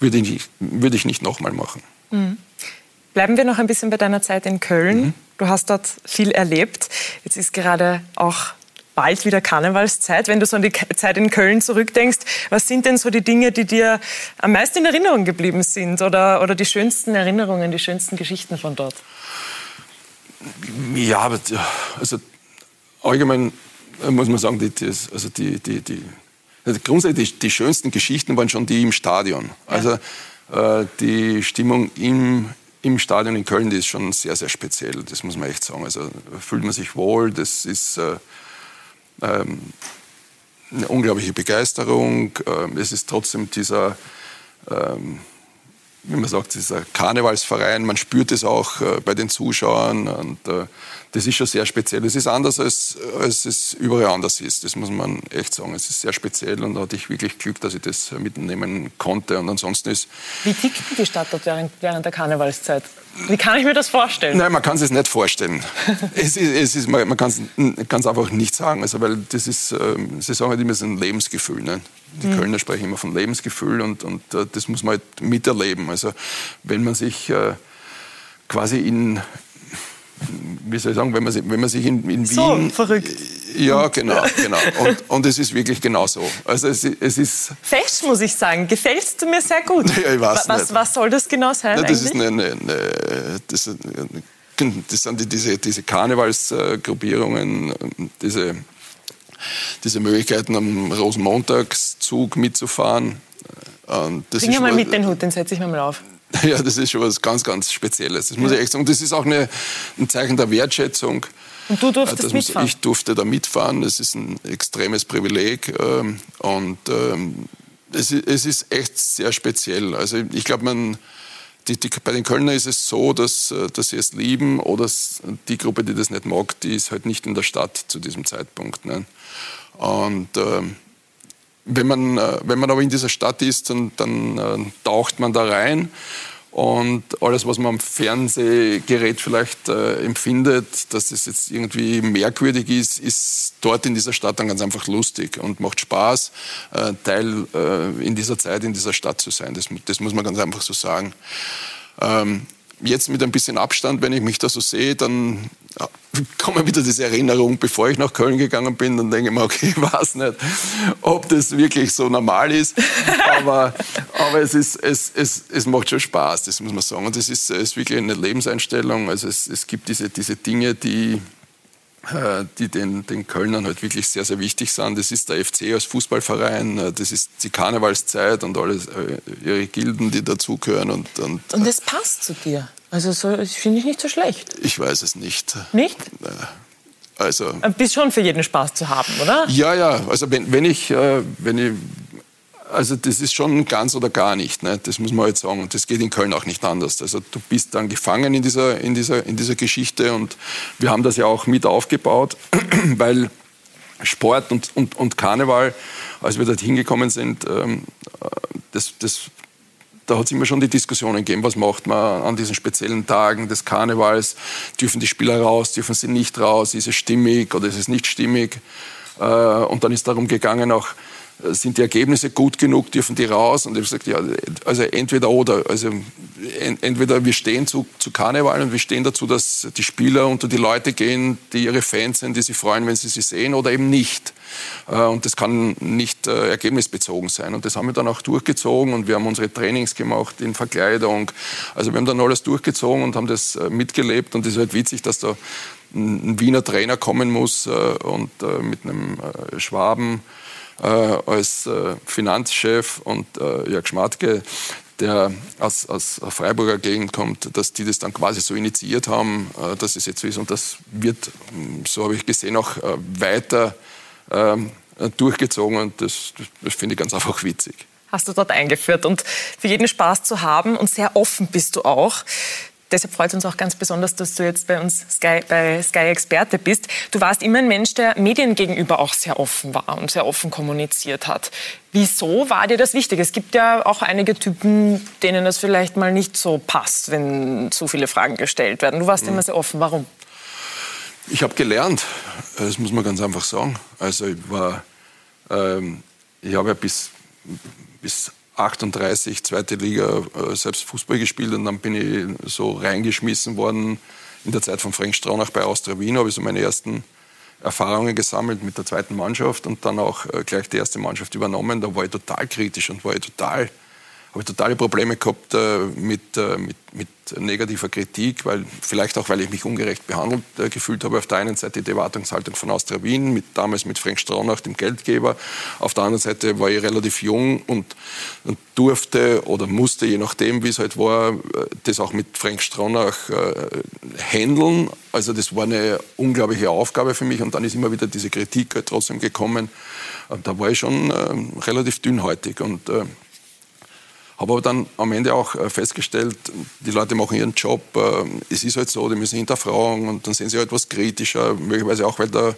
würde ich, würde ich nicht nochmal machen. Mhm. Bleiben wir noch ein bisschen bei deiner Zeit in Köln. Mhm. Du hast dort viel erlebt. Jetzt ist gerade auch bald wieder Karnevalszeit. Wenn du so an die Zeit in Köln zurückdenkst, was sind denn so die Dinge, die dir am meisten in Erinnerung geblieben sind oder, oder die schönsten Erinnerungen, die schönsten Geschichten von dort? Ja, also allgemein muss man sagen, die, also die, die, die, also grundsätzlich die, die, schönsten Geschichten waren schon die im Stadion. Also ja. äh, die Stimmung im, im Stadion in Köln, die ist schon sehr, sehr speziell, das muss man echt sagen. Also fühlt man sich wohl, das ist äh, ähm, eine unglaubliche Begeisterung. Ähm, es ist trotzdem dieser, ähm, wie man sagt, dieser Karnevalsverein, man spürt es auch äh, bei den Zuschauern und äh, das ist schon sehr speziell. Es ist anders, als, als es überall anders ist. Das muss man echt sagen. Es ist sehr speziell und da hatte ich wirklich Glück, dass ich das mitnehmen konnte. Und ansonsten ist. Wie tickt die Stadt dort während, während der Karnevalszeit? Wie kann ich mir das vorstellen? Nein, man kann es nicht vorstellen. es ist, es ist, man kann es einfach nicht sagen. Also, weil das ist, ähm, Sie sagen halt immer, es ist ein Lebensgefühl. Ne? Die mhm. Kölner sprechen immer von Lebensgefühl und, und äh, das muss man halt miterleben. Also, wenn man sich äh, quasi in, wie soll ich sagen, wenn man, wenn man sich in, in so, Wien... verrückt. Ja, genau, genau. Und, und es ist wirklich genau so. Also es, es ist... Fest, muss ich sagen. Gefällst du mir sehr gut. Ja, ich weiß was, nicht. was soll das genau sein Na, das eigentlich? Ist eine, eine, eine, das, das sind die, diese, diese Karnevalsgruppierungen, diese, diese Möglichkeiten am Rosenmontagszug mitzufahren. Bring mal mit den Hut, den setze ich mir mal auf. Ja, das ist schon was ganz, ganz Spezielles. Das muss ich echt sagen. Das ist auch eine, ein Zeichen der Wertschätzung. Und du durftest das mitfahren? Ich durfte da mitfahren. Das ist ein extremes Privileg. Ähm, und ähm, es, ist echt sehr speziell. Also ich glaube, man... Die, die, bei den Kölner ist es so, dass, äh, dass sie es lieben oder die Gruppe, die das nicht mag, die ist halt nicht in der Stadt zu diesem Zeitpunkt. Ne? Und ähm, wenn man, äh, wenn man aber in dieser Stadt ist, dann, dann äh, taucht man da rein und alles, was man am Fernsehgerät vielleicht äh, empfindet, dass es jetzt irgendwie merkwürdig ist, ist dort in dieser Stadt dann ganz einfach lustig und macht Spaß, äh, Teil äh, in dieser Zeit in dieser Stadt zu sein. Das, das muss man ganz einfach so sagen. Ähm, jetzt mit ein bisschen Abstand, wenn ich mich da so sehe, dann ja, kommen wieder diese Erinnerung, bevor ich nach Köln gegangen bin, dann denke ich mir, okay, ich weiß nicht, ob das wirklich so normal ist, aber, aber es, ist, es, es, es macht schon Spaß, das muss man sagen. Und es ist, ist wirklich eine Lebenseinstellung, also es, es gibt diese, diese Dinge, die, die den, den Kölnern halt wirklich sehr, sehr wichtig sind. Das ist der FC als Fußballverein, äh, das ist die Karnevalszeit und alles, äh, ihre Gilden, die dazugehören. Und, und, und das passt zu dir. Also so, finde ich nicht so schlecht. Ich weiß es nicht. Nicht? Also, Bist schon für jeden Spaß zu haben, oder? Ja, ja. Also wenn, wenn ich, wenn ich Also das ist schon ganz oder gar nicht. Ne? Das muss man jetzt sagen. Und das geht in Köln auch nicht anders. Also du bist dann gefangen in dieser, in dieser, in dieser Geschichte. Und wir haben das ja auch mit aufgebaut, weil Sport und, und, und Karneval, als wir dort hingekommen sind, ähm, das, das, da hat es immer schon die Diskussionen gegeben, was macht man an diesen speziellen Tagen des Karnevals? Dürfen die Spieler raus, dürfen sie nicht raus? Ist es stimmig oder ist es nicht stimmig? Äh, und dann ist darum gegangen, auch sind die Ergebnisse gut genug, dürfen die raus? Und ich habe gesagt, ja, also entweder oder. Also entweder wir stehen zu, zu Karneval und wir stehen dazu, dass die Spieler unter die Leute gehen, die ihre Fans sind, die sich freuen, wenn sie sie sehen, oder eben nicht. Äh, und das kann nicht äh, ergebnisbezogen sein. Und das haben wir dann auch durchgezogen und wir haben unsere Trainings gemacht in Verkleidung. Also wir haben dann alles durchgezogen und haben das äh, mitgelebt. Und es ist halt witzig, dass da ein Wiener Trainer kommen muss und mit einem Schwaben äh, als äh, Finanzchef und äh, Jörg Schmatke, der aus, aus Freiburger Gegend kommt, dass die das dann quasi so initiiert haben, äh, dass es jetzt so ist. Und das wird, so habe ich gesehen, auch äh, weiter ähm, durchgezogen. Und das, das finde ich ganz einfach witzig hast du dort eingeführt und für jeden Spaß zu haben und sehr offen bist du auch. Deshalb freut es uns auch ganz besonders, dass du jetzt bei uns Sky, bei Sky Experte bist. Du warst immer ein Mensch, der Medien gegenüber auch sehr offen war und sehr offen kommuniziert hat. Wieso war dir das wichtig? Es gibt ja auch einige Typen, denen das vielleicht mal nicht so passt, wenn zu viele Fragen gestellt werden. Du warst mhm. immer sehr offen. Warum? Ich habe gelernt. Das muss man ganz einfach sagen. Also ich war, ähm, ich habe ja bis, bis 38, zweite Liga, äh, selbst Fußball gespielt und dann bin ich so reingeschmissen worden in der Zeit von Frank Straunach bei Austria Wien, habe ich so meine ersten Erfahrungen gesammelt mit der zweiten Mannschaft und dann auch äh, gleich die erste Mannschaft übernommen. Da war ich total kritisch und war ich total habe ich totale Probleme gehabt äh, mit, äh, mit, mit, negativer Kritik, weil vielleicht auch, weil ich mich ungerecht behandelt äh, gefühlt habe. Auf der einen Seite die Erwartungshaltung von Austria Wien, mit, damals mit Frank Straunach, dem Geldgeber. Auf der anderen Seite war ich relativ jung und, und durfte oder musste, je nachdem, wie es halt war, äh, das auch mit Frank Straunach äh, handeln. Also das war eine unglaubliche Aufgabe für mich und dann ist immer wieder diese Kritik halt trotzdem gekommen. Da war ich schon äh, relativ dünnhäutig und habe aber dann am Ende auch äh, festgestellt, die Leute machen ihren Job. Äh, es ist halt so, die müssen hinterfragen und dann sehen sie halt etwas kritischer, möglicherweise auch, weil der,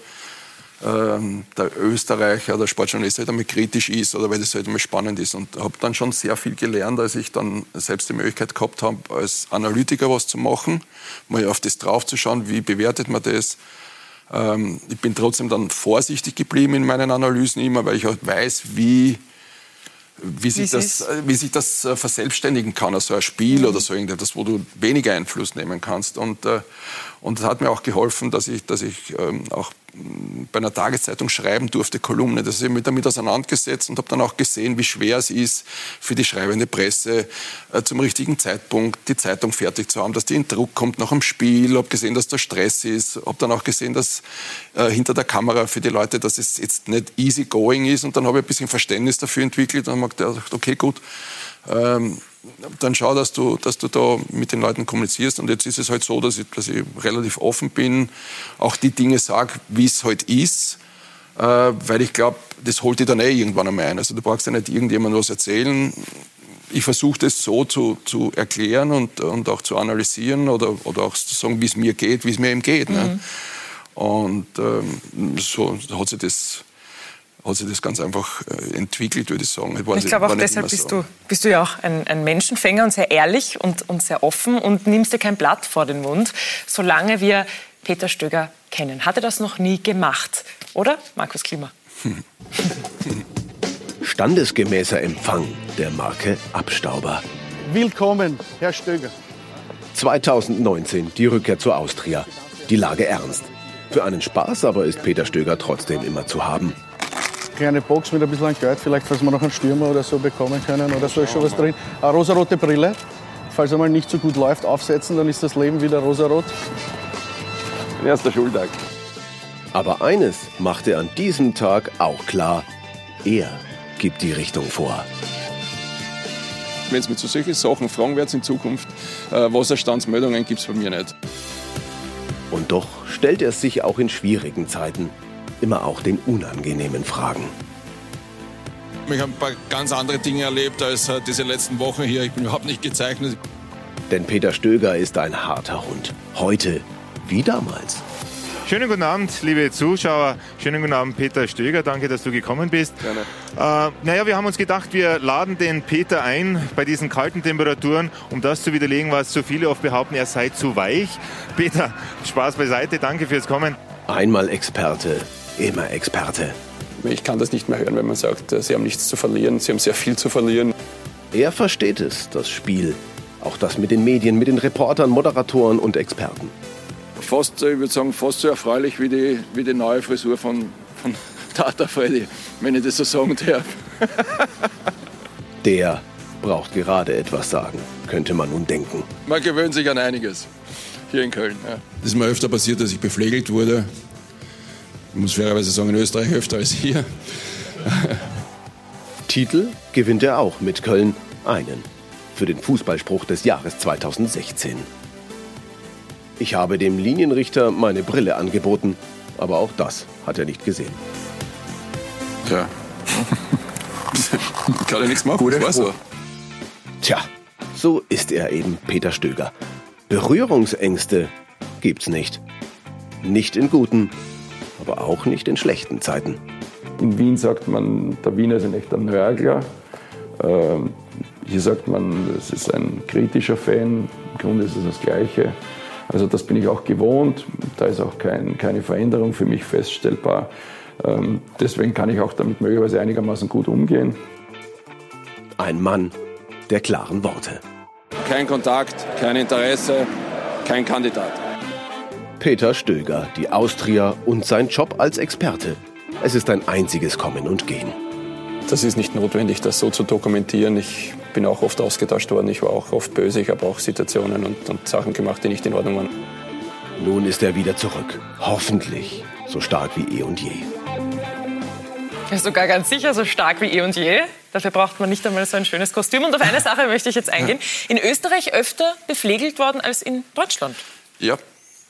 ähm, der Österreicher, der Sportjournalist halt einmal kritisch ist oder weil das halt einmal spannend ist. Und habe dann schon sehr viel gelernt, als ich dann selbst die Möglichkeit gehabt habe, als Analytiker was zu machen, mal auf das draufzuschauen, wie bewertet man das. Ähm, ich bin trotzdem dann vorsichtig geblieben in meinen Analysen immer, weil ich auch weiß, wie wie sich, das, äh, wie sich das äh, verselbstständigen kann, also ein Spiel mhm. oder so irgendetwas, wo du weniger Einfluss nehmen kannst. Und, äh, und das hat mir auch geholfen, dass ich, dass ich ähm, auch bei einer Tageszeitung schreiben durfte, Kolumne. Das habe ich mich damit auseinandergesetzt und habe dann auch gesehen, wie schwer es ist, für die schreibende Presse äh, zum richtigen Zeitpunkt die Zeitung fertig zu haben, dass die in Druck kommt nach dem Spiel. Habe gesehen, dass da Stress ist. Habe dann auch gesehen, dass äh, hinter der Kamera für die Leute, dass es jetzt nicht easy going ist. Und dann habe ich ein bisschen Verständnis dafür entwickelt und habe gedacht, okay, gut. Ähm, dann schau, dass du, dass du da mit den Leuten kommunizierst. Und jetzt ist es halt so, dass ich, dass ich relativ offen bin, auch die Dinge sage, wie es halt ist, äh, weil ich glaube, das holt dich dann eh irgendwann einmal ein. Also du brauchst ja nicht irgendjemandem was erzählen. Ich versuche das so zu, zu erklären und, und auch zu analysieren oder, oder auch zu sagen, wie es mir geht, wie es mir eben geht. Ne? Mhm. Ne? Und ähm, so hat sich das hat sich das ganz einfach äh, entwickelt, würde ich sagen. Ich, ich glaube auch deshalb bist du, bist du ja auch ein, ein, Menschenfänger und sehr ehrlich und, und sehr offen und nimmst dir kein Blatt vor den Mund, solange wir Peter Stöger kennen. Hat er das noch nie gemacht, oder, Markus Klima? Standesgemäßer Empfang der Marke Abstauber. Willkommen, Herr Stöger. 2019 die Rückkehr zur Austria. Die Lage ernst. Für einen Spaß aber ist Peter Stöger trotzdem immer zu haben kleine Box mit ein bisschen Geld, vielleicht falls wir noch einen Stürmer oder so bekommen können oder so ist schon was drin. Eine rosarote Brille, falls einmal nicht so gut läuft, aufsetzen, dann ist das Leben wieder rosarot. Erster Schultag. Aber eines macht er an diesem Tag auch klar. Er gibt die Richtung vor. Wenn es mit so solchen Sachen fragen wird in Zukunft, äh, Wasserstandsmeldungen gibt es bei mir nicht. Und doch stellt er sich auch in schwierigen Zeiten immer auch den unangenehmen Fragen. habe mich ein paar ganz andere Dinge erlebt als äh, diese letzten Wochen hier. Ich bin überhaupt nicht gezeichnet. Denn Peter Stöger ist ein harter Hund. Heute wie damals. Schönen guten Abend, liebe Zuschauer. Schönen guten Abend, Peter Stöger. Danke, dass du gekommen bist. Gerne. Äh, naja, wir haben uns gedacht, wir laden den Peter ein bei diesen kalten Temperaturen, um das zu widerlegen, was so viele oft behaupten, er sei zu weich. Peter, Spaß beiseite. Danke fürs Kommen. Einmal Experte, immer Experte. Ich kann das nicht mehr hören, wenn man sagt, äh, sie haben nichts zu verlieren, sie haben sehr viel zu verlieren. Er versteht es, das Spiel. Auch das mit den Medien, mit den Reportern, Moderatoren und Experten fast, ich würde sagen, fast so erfreulich wie die, wie die neue Frisur von, von Tata Freddy, wenn ich das so sagen darf. Der braucht gerade etwas sagen, könnte man nun denken. Man gewöhnt sich an einiges hier in Köln. Ja. Das ist mir öfter passiert, dass ich beflegelt wurde. Ich muss fairerweise sagen, in Österreich öfter als hier. Titel gewinnt er auch mit Köln einen. Für den Fußballspruch des Jahres 2016. Ich habe dem Linienrichter meine Brille angeboten, aber auch das hat er nicht gesehen. Tja. Kann er nichts machen, Guter das so. Tja, so ist er eben, Peter Stöger. Berührungsängste gibt's nicht. Nicht in guten, aber auch nicht in schlechten Zeiten. In Wien sagt man, der Wiener ist ein echter Nörgler. Ähm, hier sagt man, es ist ein kritischer Fan. Im Grunde ist es das Gleiche. Also das bin ich auch gewohnt. Da ist auch kein, keine Veränderung für mich feststellbar. Ähm, deswegen kann ich auch damit möglicherweise einigermaßen gut umgehen. Ein Mann der klaren Worte. Kein Kontakt, kein Interesse, kein Kandidat. Peter Stöger, die Austria und sein Job als Experte. Es ist ein einziges Kommen und Gehen. Das ist nicht notwendig, das so zu dokumentieren. Ich bin auch oft ausgetauscht worden. Ich war auch oft böse. Ich habe auch Situationen und, und Sachen gemacht, die nicht in Ordnung waren. Nun ist er wieder zurück. Hoffentlich so stark wie eh und je. Ja, sogar ganz sicher so stark wie eh und je. Dafür braucht man nicht einmal so ein schönes Kostüm. Und auf eine Sache möchte ich jetzt eingehen. In Österreich öfter beflegelt worden als in Deutschland. Ja.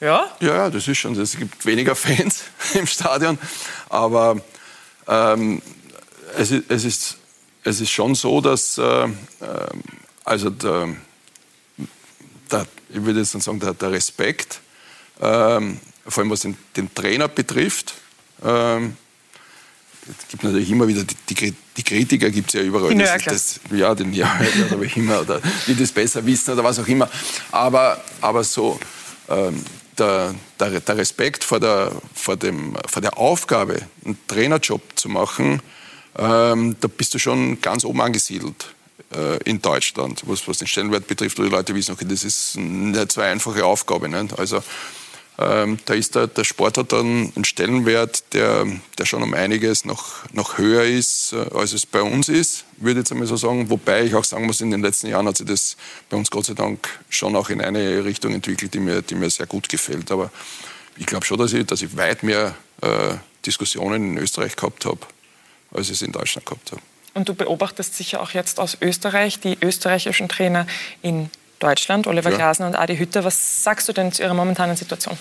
Ja? Ja, das ist schon. Es gibt weniger Fans im Stadion. Aber ähm, es, ist, es ist es ist schon so, dass äh, äh, also der, der, ich würde jetzt sagen, der, der Respekt, äh, vor allem was den, den Trainer betrifft, ähm, es gibt natürlich immer wieder die, die, die Kritiker gibt es ja überall. Die das, das, ja, den ja, oder wie immer, oder die das besser wissen oder was auch immer. Aber, aber so ähm, der, der, der, Respekt vor der, vor, dem, vor der Aufgabe, einen Trainerjob zu machen, ähm, da bist du schon ganz oben angesiedelt äh, in Deutschland, was, was den Stellenwert betrifft, die Leute wissen, okay, das ist eine so einfache Aufgabe. Nicht? Also ähm, da ist der, der Sport hat dann einen Stellenwert, der, der schon um einiges noch, noch höher ist, äh, als es bei uns ist, würde ich jetzt einmal so sagen. Wobei ich auch sagen muss, in den letzten Jahren hat sich das bei uns Gott sei Dank schon auch in eine Richtung entwickelt, die mir, die mir sehr gut gefällt. Aber ich glaube schon, dass ich, dass ich weit mehr äh, Diskussionen in Österreich gehabt habe als ich es in Deutschland gehabt habe. Und du beobachtest sicher auch jetzt aus Österreich die österreichischen Trainer in Deutschland, Oliver ja. Glasner und Adi Hütter. Was sagst du denn zu ihrer momentanen Situation?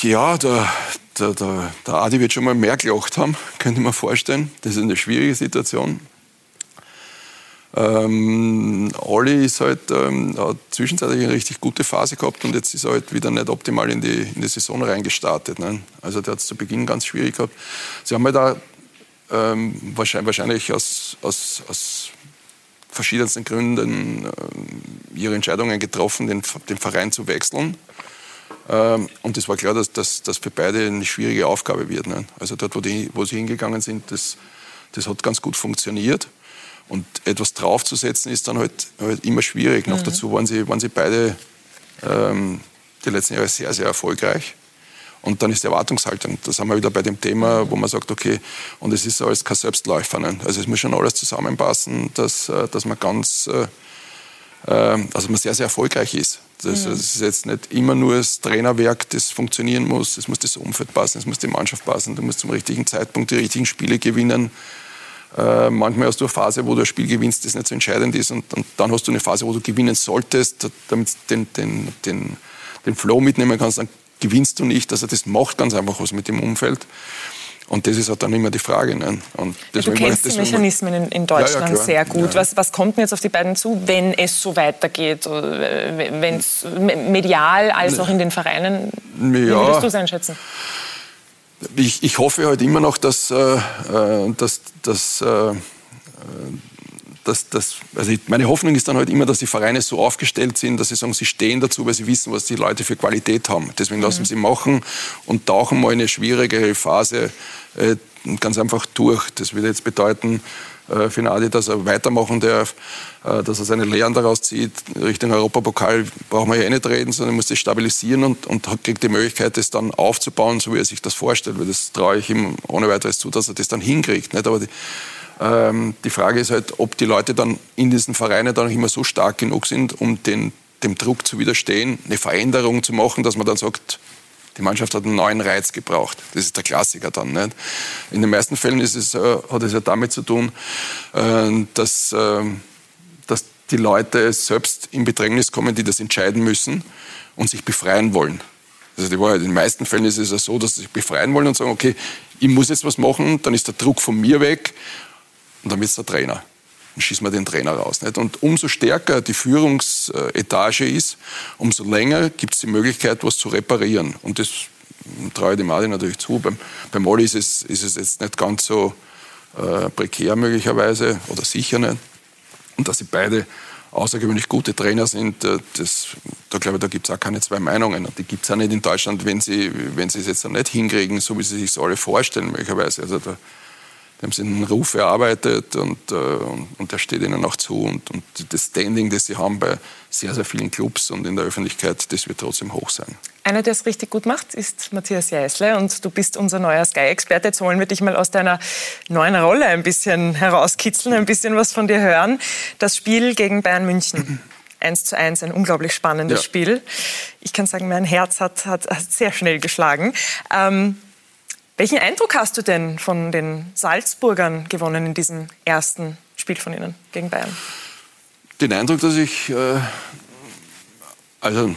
Ja, der, der, der, der Adi wird schon mal mehr gelacht haben, könnte mir vorstellen. Das ist eine schwierige Situation. Ähm, Olli ist halt, ähm, hat zwischenzeitlich eine richtig gute Phase gehabt und jetzt ist er halt wieder nicht optimal in die, in die Saison reingestartet. Ne? Also der hat es zu Beginn ganz schwierig gehabt. Sie haben halt da ähm, wahrscheinlich, wahrscheinlich aus, aus, aus verschiedensten Gründen äh, ihre Entscheidungen getroffen, den, den Verein zu wechseln. Ähm, und es war klar, dass das für beide eine schwierige Aufgabe wird. Ne? Also dort, wo, die, wo sie hingegangen sind, das, das hat ganz gut funktioniert. Und etwas draufzusetzen ist dann halt, halt immer schwierig. Mhm. Noch dazu waren sie, waren sie beide ähm, die letzten Jahre sehr, sehr erfolgreich. Und dann ist die Erwartungshaltung. Da sind wir wieder bei dem Thema, wo man sagt, okay, und es ist alles kein Selbstläufer. Ne? Also es muss schon alles zusammenpassen, dass, äh, dass man ganz, äh, ähm, also man sehr, sehr erfolgreich ist. Das, mhm. das, ist jetzt nicht immer nur das Trainerwerk, das funktionieren muss. Es muss das Umfeld passen, es muss die Mannschaft passen. Du musst zum richtigen Zeitpunkt die richtigen Spiele gewinnen. Äh, manchmal hast du eine Phase, wo du ein Spiel gewinnst, das nicht so entscheidend ist. Und, und dann hast du eine Phase, wo du gewinnen solltest, damit du den, den, den, den Flow mitnehmen kannst. Dann gewinnst du nicht. Also das macht ganz einfach was mit dem Umfeld. Und das ist halt dann immer die Frage. Ne? Und ja, du kennst die Mechanismen in, in Deutschland ja, ja, sehr gut. Was, was kommt denn jetzt auf die beiden zu, wenn es so weitergeht? Wenn es medial als auch in den Vereinen? Wie würdest du es einschätzen? Ich, ich hoffe halt immer noch, dass, äh, äh dass, dass äh, dass, dass, also meine Hoffnung ist dann halt immer, dass die Vereine so aufgestellt sind, dass sie sagen, sie stehen dazu, weil sie wissen, was die Leute für Qualität haben. Deswegen lassen mhm. sie machen und tauchen mal eine schwierigere Phase äh, ganz einfach durch. Das würde jetzt bedeuten, äh, für Nadi, dass er weitermachen darf, äh, dass er seine Lehren daraus zieht. Richtung Europapokal brauchen wir ja eh nicht reden, sondern muss das stabilisieren und, und kriegt die Möglichkeit, das dann aufzubauen, so wie er sich das vorstellt. Weil das traue ich ihm ohne weiteres zu, dass er das dann hinkriegt. Nicht? Aber die, ähm, die Frage ist halt, ob die Leute dann in diesen Vereinen dann immer so stark genug sind, um den, dem Druck zu widerstehen, eine Veränderung zu machen, dass man dann sagt, die Mannschaft hat einen neuen Reiz gebraucht. Das ist der Klassiker dann. Nicht? In den meisten Fällen ist es, äh, hat es ja damit zu tun, äh, dass, äh, dass die Leute selbst in Bedrängnis kommen, die das entscheiden müssen und sich befreien wollen. Also die Wahrheit. In den meisten Fällen ist es ja so, dass sie sich befreien wollen und sagen, okay, ich muss jetzt was machen, dann ist der Druck von mir weg und dann wird es der Trainer. Dann schießen wir den Trainer raus. Nicht? Und umso stärker die Führungsetage ist, umso länger gibt es die Möglichkeit, was zu reparieren. Und das traue ich dem Adi natürlich zu. Beim, beim Olli ist es, ist es jetzt nicht ganz so äh, prekär möglicherweise oder sicher nicht. Und dass sie beide außergewöhnlich gute Trainer sind, äh, das, da glaube ich, da gibt es auch keine zwei Meinungen. Und die gibt es auch nicht in Deutschland, wenn sie, wenn es jetzt nicht hinkriegen, so wie sie sich alle vorstellen, möglicherweise. Also da, haben sich einen Ruf erarbeitet und, äh, und der steht ihnen auch zu. Und, und das Standing, das sie haben bei sehr, sehr vielen Clubs und in der Öffentlichkeit, das wird trotzdem hoch sein. Einer, der es richtig gut macht, ist Matthias Jeißle und du bist unser neuer Sky-Experte. Jetzt wollen wir dich mal aus deiner neuen Rolle ein bisschen herauskitzeln, ein bisschen was von dir hören. Das Spiel gegen Bayern München. 1 zu 1, ein unglaublich spannendes ja. Spiel. Ich kann sagen, mein Herz hat, hat, hat sehr schnell geschlagen. Ähm, welchen Eindruck hast du denn von den Salzburgern gewonnen in diesem ersten Spiel von Ihnen gegen Bayern? Den Eindruck, dass ich, äh, also,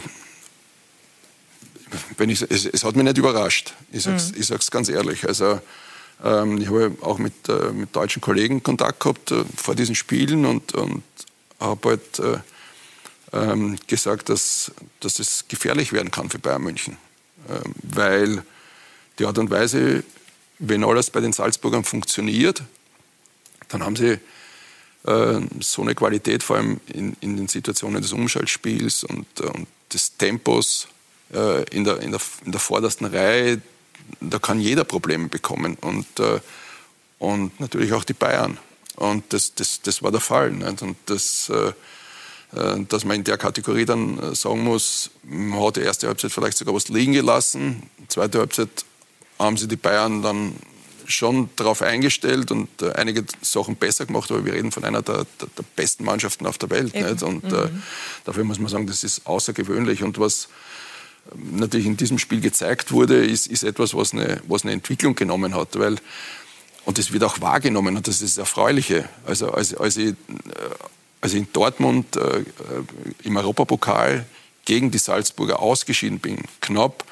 wenn ich, es, es, hat mich nicht überrascht. Ich sage es mhm. ganz ehrlich. Also, ähm, ich habe auch mit, äh, mit deutschen Kollegen Kontakt gehabt äh, vor diesen Spielen und, und habe halt äh, ähm, gesagt, dass, dass es gefährlich werden kann für Bayern München. Ähm, weil die Art und Weise, wenn alles bei den Salzburgern funktioniert, dann haben sie äh, so eine Qualität, vor allem in, in den Situationen des Umschaltspiels und, äh, und des Tempos äh, in, der, in, der, in der vordersten Reihe, da kann jeder Probleme bekommen und, äh, und natürlich auch die Bayern. Und das, das, das war der Fall. Nicht? Und das, äh, äh, dass man in der Kategorie dann sagen muss, man hat die erste Halbzeit vielleicht sogar was liegen gelassen, zweite Halbzeit haben sie die Bayern dann schon darauf eingestellt und äh, einige Sachen besser gemacht, aber wir reden von einer der, der, der besten Mannschaften auf der Welt. Nicht? Und äh, mhm. äh, dafür muss man sagen, das ist außergewöhnlich. Und was ähm, natürlich in diesem Spiel gezeigt wurde, ist, ist etwas, was eine, was eine Entwicklung genommen hat. Weil, und das wird auch wahrgenommen und das ist das Erfreuliche. Also als, als, ich, äh, als ich in Dortmund äh, im Europapokal gegen die Salzburger ausgeschieden bin, knapp,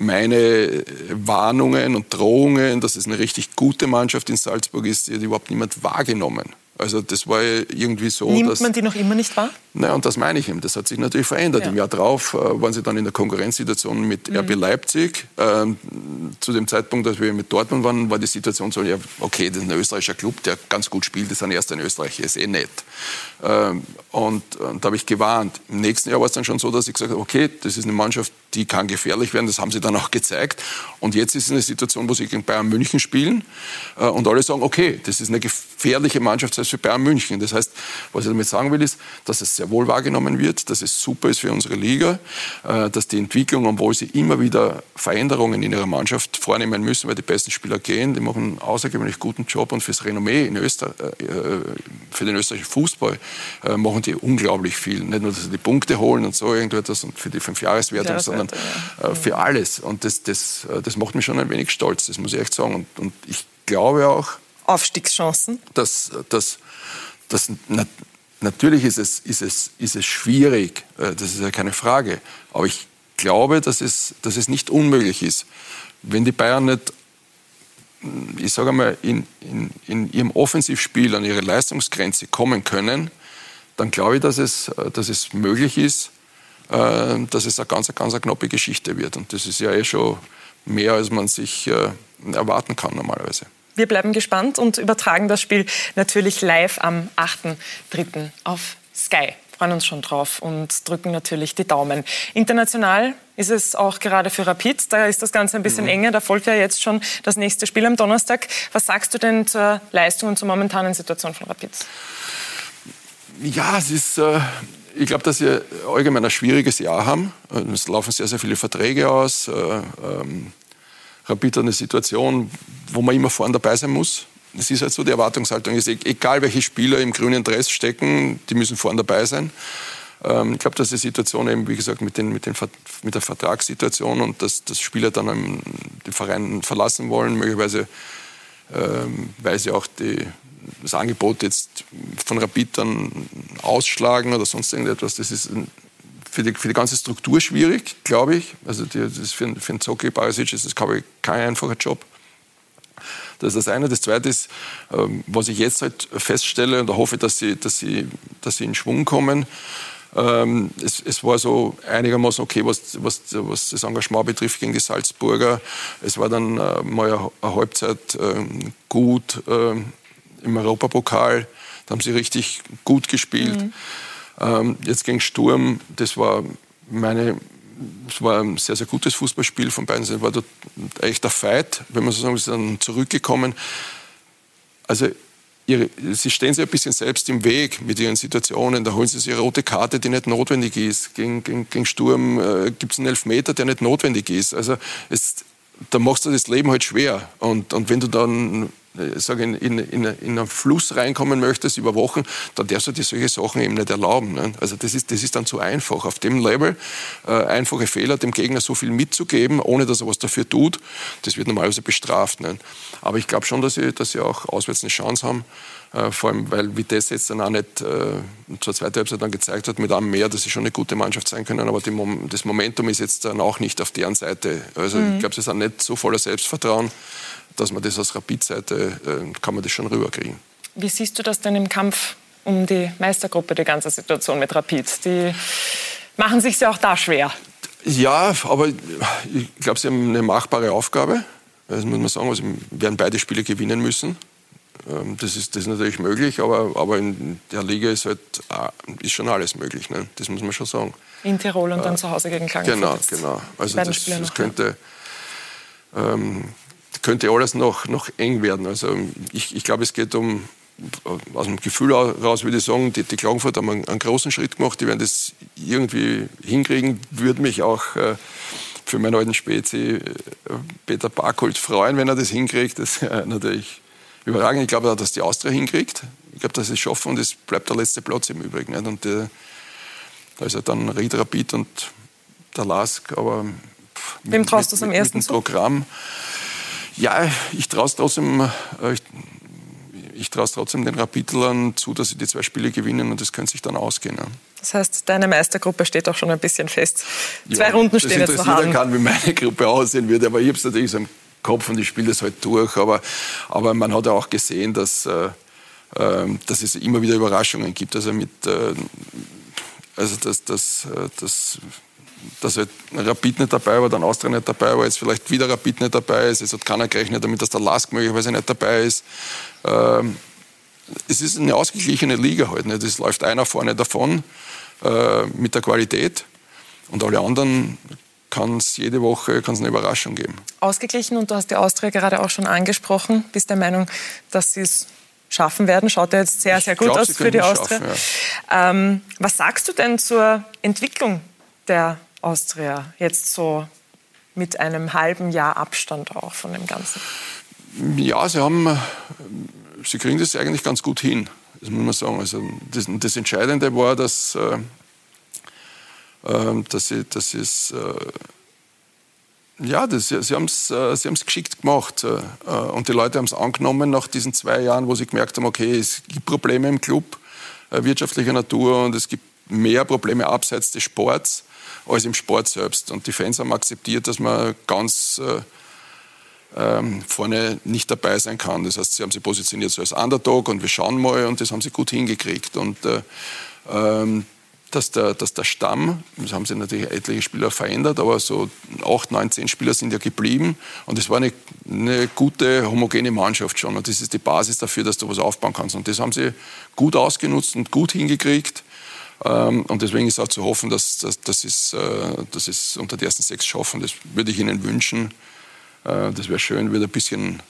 meine Warnungen und Drohungen, dass es eine richtig gute Mannschaft in Salzburg ist, die hat überhaupt niemand wahrgenommen. Also das war irgendwie so. Nimmt man die noch immer nicht wahr? Naja, und das meine ich eben. Das hat sich natürlich verändert. Ja. Im Jahr drauf äh, waren sie dann in der Konkurrenzsituation mit mhm. RB Leipzig. Ähm, zu dem Zeitpunkt, als wir mit Dortmund waren, war die Situation so, ja, okay, das ist ein österreichischer Club, der ganz gut spielt, das ist ein erster in Österreich, ist eh nett. Ähm, und, und da habe ich gewarnt. Im nächsten Jahr war es dann schon so, dass ich gesagt habe, okay, das ist eine Mannschaft, die kann gefährlich werden, das haben sie dann auch gezeigt. Und jetzt ist es eine Situation, wo sie gegen Bayern München spielen äh, und alle sagen, okay, das ist eine gefährliche Mannschaft, selbst für Bayern München. Das heißt, was ich damit sagen will, ist, dass es sehr wohl wahrgenommen wird, dass es super ist für unsere Liga, äh, dass die Entwicklung, obwohl sie immer wieder Veränderungen in ihrer Mannschaft vornehmen müssen, weil die besten Spieler gehen, die machen einen außergewöhnlich guten Job und fürs Renommee in Öster äh, äh, für den österreichischen Fußball machen die unglaublich viel. Nicht nur, dass sie die Punkte holen und so irgendetwas und für die Fünfjahreswertung, sondern ja. für alles. Und das, das, das macht mich schon ein wenig stolz, das muss ich echt sagen. Und, und ich glaube auch, Aufstiegschancen? Dass, dass, dass Natürlich ist es, ist, es, ist es schwierig, äh, das ist ja keine Frage. Aber ich glaube, dass es, dass es nicht unmöglich ist, wenn die Bayern nicht ich sage einmal, in, in, in ihrem Offensivspiel an ihre Leistungsgrenze kommen können, dann glaube ich, dass es, dass es möglich ist, äh, dass es eine ganz, ganz eine knappe Geschichte wird. Und das ist ja eh schon mehr, als man sich äh, erwarten kann normalerweise. Wir bleiben gespannt und übertragen das Spiel natürlich live am 8.3. auf Sky freuen uns schon drauf und drücken natürlich die Daumen. International ist es auch gerade für Rapid. Da ist das Ganze ein bisschen mhm. enger. Da folgt ja jetzt schon das nächste Spiel am Donnerstag. Was sagst du denn zur Leistung und zur momentanen Situation von Rapid? Ja, es ist. Äh ich glaube, dass wir allgemein ein schwieriges Jahr haben. Es laufen sehr, sehr viele Verträge aus. Äh, ähm, Rapid eine Situation, wo man immer vorne dabei sein muss. Es ist halt so, die Erwartungshaltung ist, egal welche Spieler im grünen Dress stecken, die müssen vorne dabei sein. Ähm, ich glaube, dass die Situation eben, wie gesagt, mit, den, mit, den, mit der Vertragssituation und dass, dass Spieler dann den Verein verlassen wollen, möglicherweise, ähm, weil sie auch die, das Angebot jetzt von Rapid dann ausschlagen oder sonst irgendetwas, das ist für die, für die ganze Struktur schwierig, glaube ich. Also die, das für, für einen Barisic ist das kein einfacher Job. Das ist das eine. Das zweite ist, ähm, was ich jetzt halt feststelle und hoffe, dass sie, dass sie, dass sie in Schwung kommen. Ähm, es, es, war so einigermaßen okay, was, was, was, das Engagement betrifft gegen die Salzburger. Es war dann äh, mal eine, eine Halbzeit äh, gut äh, im Europapokal. Da haben sie richtig gut gespielt. Mhm. Ähm, jetzt gegen Sturm, das war meine es war ein sehr, sehr gutes Fußballspiel von beiden Seiten. war dort echt ein Fight, wenn man so sagen, sie dann zurückgekommen. Also ihre, sie stehen sich ein bisschen selbst im Weg mit ihren Situationen. Da holen sie sich eine rote Karte, die nicht notwendig ist. Gegen, gegen, gegen Sturm äh, gibt es einen Elfmeter, der nicht notwendig ist. Also es, da machst du das Leben halt schwer. Und, und wenn du dann äh, sage, in, in, in, in einen Fluss reinkommen möchtest über Wochen, dann darfst du dir solche Sachen eben nicht erlauben. Ne? Also das ist, das ist dann zu einfach. Auf dem Level äh, einfache Fehler dem Gegner so viel mitzugeben, ohne dass er was dafür tut, das wird normalerweise bestraft. Ne? Aber ich glaube schon, dass sie, dass sie auch auswärts eine Chance haben. Äh, vor allem, weil Vitesse jetzt dann auch nicht äh, zur zweiten Halbzeit dann gezeigt hat mit einem mehr, dass sie schon eine gute Mannschaft sein können. Aber Mom das Momentum ist jetzt dann auch nicht auf deren Seite. Also mhm. ich glaube, sie sind nicht so voller Selbstvertrauen dass man das aus Rapid-Seite, äh, kann man das schon rüberkriegen. Wie siehst du das denn im Kampf um die Meistergruppe, die ganze Situation mit Rapid? Die machen sich ja auch da schwer. Ja, aber ich glaube, sie haben eine machbare Aufgabe. Das muss man sagen. Also, werden beide Spiele gewinnen müssen. Ähm, das ist, das ist natürlich möglich, aber, aber in der Liga ist, halt, äh, ist schon alles möglich. Ne? Das muss man schon sagen. In Tirol und dann äh, zu Hause gegen Klagenfurt. Genau, genau. Also das, das könnte, ähm, könnte alles noch, noch eng werden. Also ich, ich glaube, es geht um, aus dem Gefühl heraus würde ich sagen, die, die Klagenfurt haben einen, einen, großen Schritt gemacht, die werden das irgendwie hinkriegen. Würde mich auch äh, für meinen alten Spezi äh, Peter Barkholt freuen, wenn er das hinkriegt. Das ist äh, natürlich überragend. Ich glaube, dass die Austria hinkriegt. Ich glaube, dass sie es schaffen und es bleibt der letzte Platz im Übrigen. Nicht? Und äh, da ist ja dann Ried Rapid und der Lask, aber Wem traust du es am ersten Programm. Ja, ich traue es trotzdem, äh, ich, ich traue trotzdem den Rapidlern zu, dass sie die zwei Spiele gewinnen und das könnte sich dann ausgehen. Ja. Das heißt, deine Meistergruppe steht auch schon ein bisschen fest. Zwei ja, Runden stehen jetzt noch an. kann, wie meine Gruppe aussehen würde, aber ich habe es natürlich so im Kopf und ich spiele das halt durch. Aber, aber man hat ja auch gesehen, dass, äh, äh dass es immer wieder Überraschungen gibt. Also mit äh, also dass, dass, äh, dass dass halt Rapid nicht dabei war, dann Austria nicht dabei war, jetzt vielleicht wieder Rapid nicht dabei ist. Es hat keiner gerechnet damit, dass der Lask möglicherweise nicht dabei ist. Ähm, es ist eine ausgeglichene Liga halt. Nicht? Es läuft einer vorne davon äh, mit der Qualität und alle anderen kann es jede Woche kann's eine Überraschung geben. Ausgeglichen und du hast die Austria gerade auch schon angesprochen. Bist der Meinung, dass sie es schaffen werden? Schaut ja jetzt sehr, sehr gut glaub, aus für die Austria. Schaffen, ja. ähm, was sagst du denn zur Entwicklung der Austria jetzt so mit einem halben Jahr Abstand auch von dem Ganzen? Ja, sie haben, sie kriegen das eigentlich ganz gut hin, das muss man sagen. Also das, das Entscheidende war, dass, äh, ähm, sie, dass es äh, ja, das, sie haben es äh, sie geschickt gemacht. Äh, und die Leute haben es angenommen nach diesen zwei Jahren, wo sie gemerkt haben, okay, es gibt Probleme im Club äh, wirtschaftlicher Natur und es gibt mehr Probleme abseits des Sports als im Sport selbst. Und die Fans haben akzeptiert, dass man ganz, äh, ähm, vorne nicht dabei sein kann. Das heißt, sie haben sich positioniert so als Underdog und wir schauen mal und das haben sie gut hingekriegt. Und äh, ähm, dass der, dass der Stamm, das haben sich natürlich etliche Spieler verändert, aber so acht, neun, zehn Spieler sind ja geblieben. Und es war eine, eine gute, homogene Mannschaft schon. Und das ist die Basis dafür, dass du was aufbauen kannst. Und das haben sie gut ausgenutzt und gut hingekriegt. Ähm, und deswegen ist auch zu hoffen, dass, dass, dass, es, äh, dass es unter die ersten sechs schaffen. Das würde ich Ihnen wünschen. Äh, das wäre schön, würde ein bisschen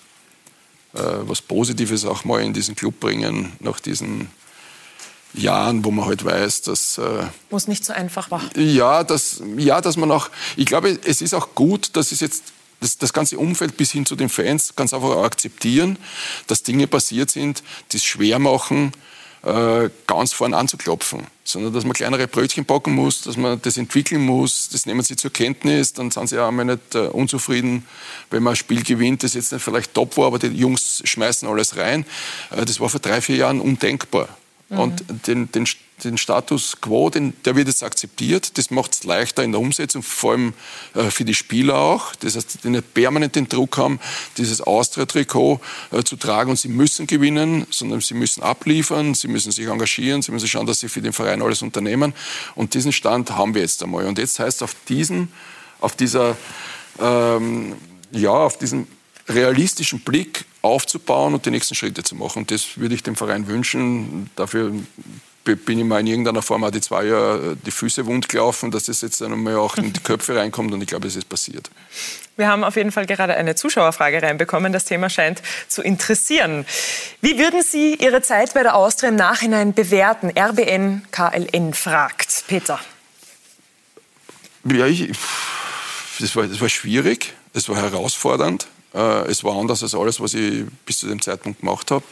äh, was Positives auch mal in diesen Club bringen, nach diesen Jahren, wo man halt weiß, dass... Äh, wo es nicht so einfach war. Ja, dass, ja, dass man auch... Ich glaube, es ist auch gut, dass es jetzt das, das ganze Umfeld bis hin zu den Fans ganz einfach akzeptieren, dass Dinge passiert sind, die es schwer machen, äh, ganz vorn anzuklopfen, sondern dass man kleinere Brötchen backen muss, dass man das entwickeln muss, das nehmen sie zur Kenntnis, dann sind sie auch einmal nicht äh, unzufrieden, wenn man ein Spiel gewinnt, das jetzt nicht vielleicht top war, aber die Jungs schmeißen alles rein. Äh, das war vor drei, vier Jahren undenkbar. Mhm. Und den, den, den Status quo, den, der wird jetzt akzeptiert. Das macht es leichter in der Umsetzung, vor allem äh, für die Spieler auch. Das heißt, die nicht permanent den Druck haben, dieses Austria-Trikot äh, zu tragen und sie müssen gewinnen, sondern sie müssen abliefern, sie müssen sich engagieren, sie müssen schauen, dass sie für den Verein alles unternehmen. Und diesen Stand haben wir jetzt einmal. Und jetzt heißt auf diesen, auf dieser, ähm, ja, auf diesem realistischen Blick aufzubauen und die nächsten Schritte zu machen. Und das würde ich dem Verein wünschen. Dafür bin ich mal in irgendeiner Form auch die zwei Jahre die Füße wund gelaufen, dass das jetzt einmal auch in die Köpfe reinkommt und ich glaube, es ist passiert. Wir haben auf jeden Fall gerade eine Zuschauerfrage reinbekommen. Das Thema scheint zu interessieren. Wie würden Sie Ihre Zeit bei der Austria im Nachhinein bewerten? RBN KLN fragt. Peter. Ja, ich, das, war, das war schwierig, es war herausfordernd. Äh, es war anders als alles, was ich bis zu dem Zeitpunkt gemacht habe.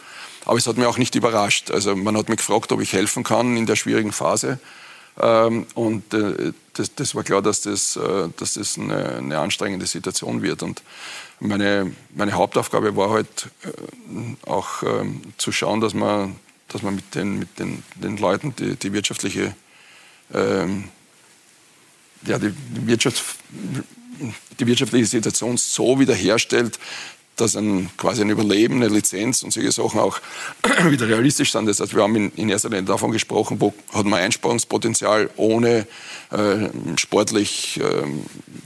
Aber es hat mich auch nicht überrascht. Also man hat mich gefragt, ob ich helfen kann in der schwierigen Phase. Ähm, und äh, das, das, war klar, dass das, äh, dass das eine, eine, anstrengende Situation wird. Und meine, meine Hauptaufgabe war halt auch ähm, zu schauen, dass man, dass man mit, den, mit den, den Leuten die, die wirtschaftliche ähm, ja, die Wirtschafts die wirtschaftliche Situation so wiederherstellt, dass ein, quasi ein Überleben, eine Lizenz und solche Sachen auch wieder realistisch sind. Das heißt, wir haben in, in erster Linie davon gesprochen, wo hat man Einsparungspotenzial, ohne äh, sportlich äh,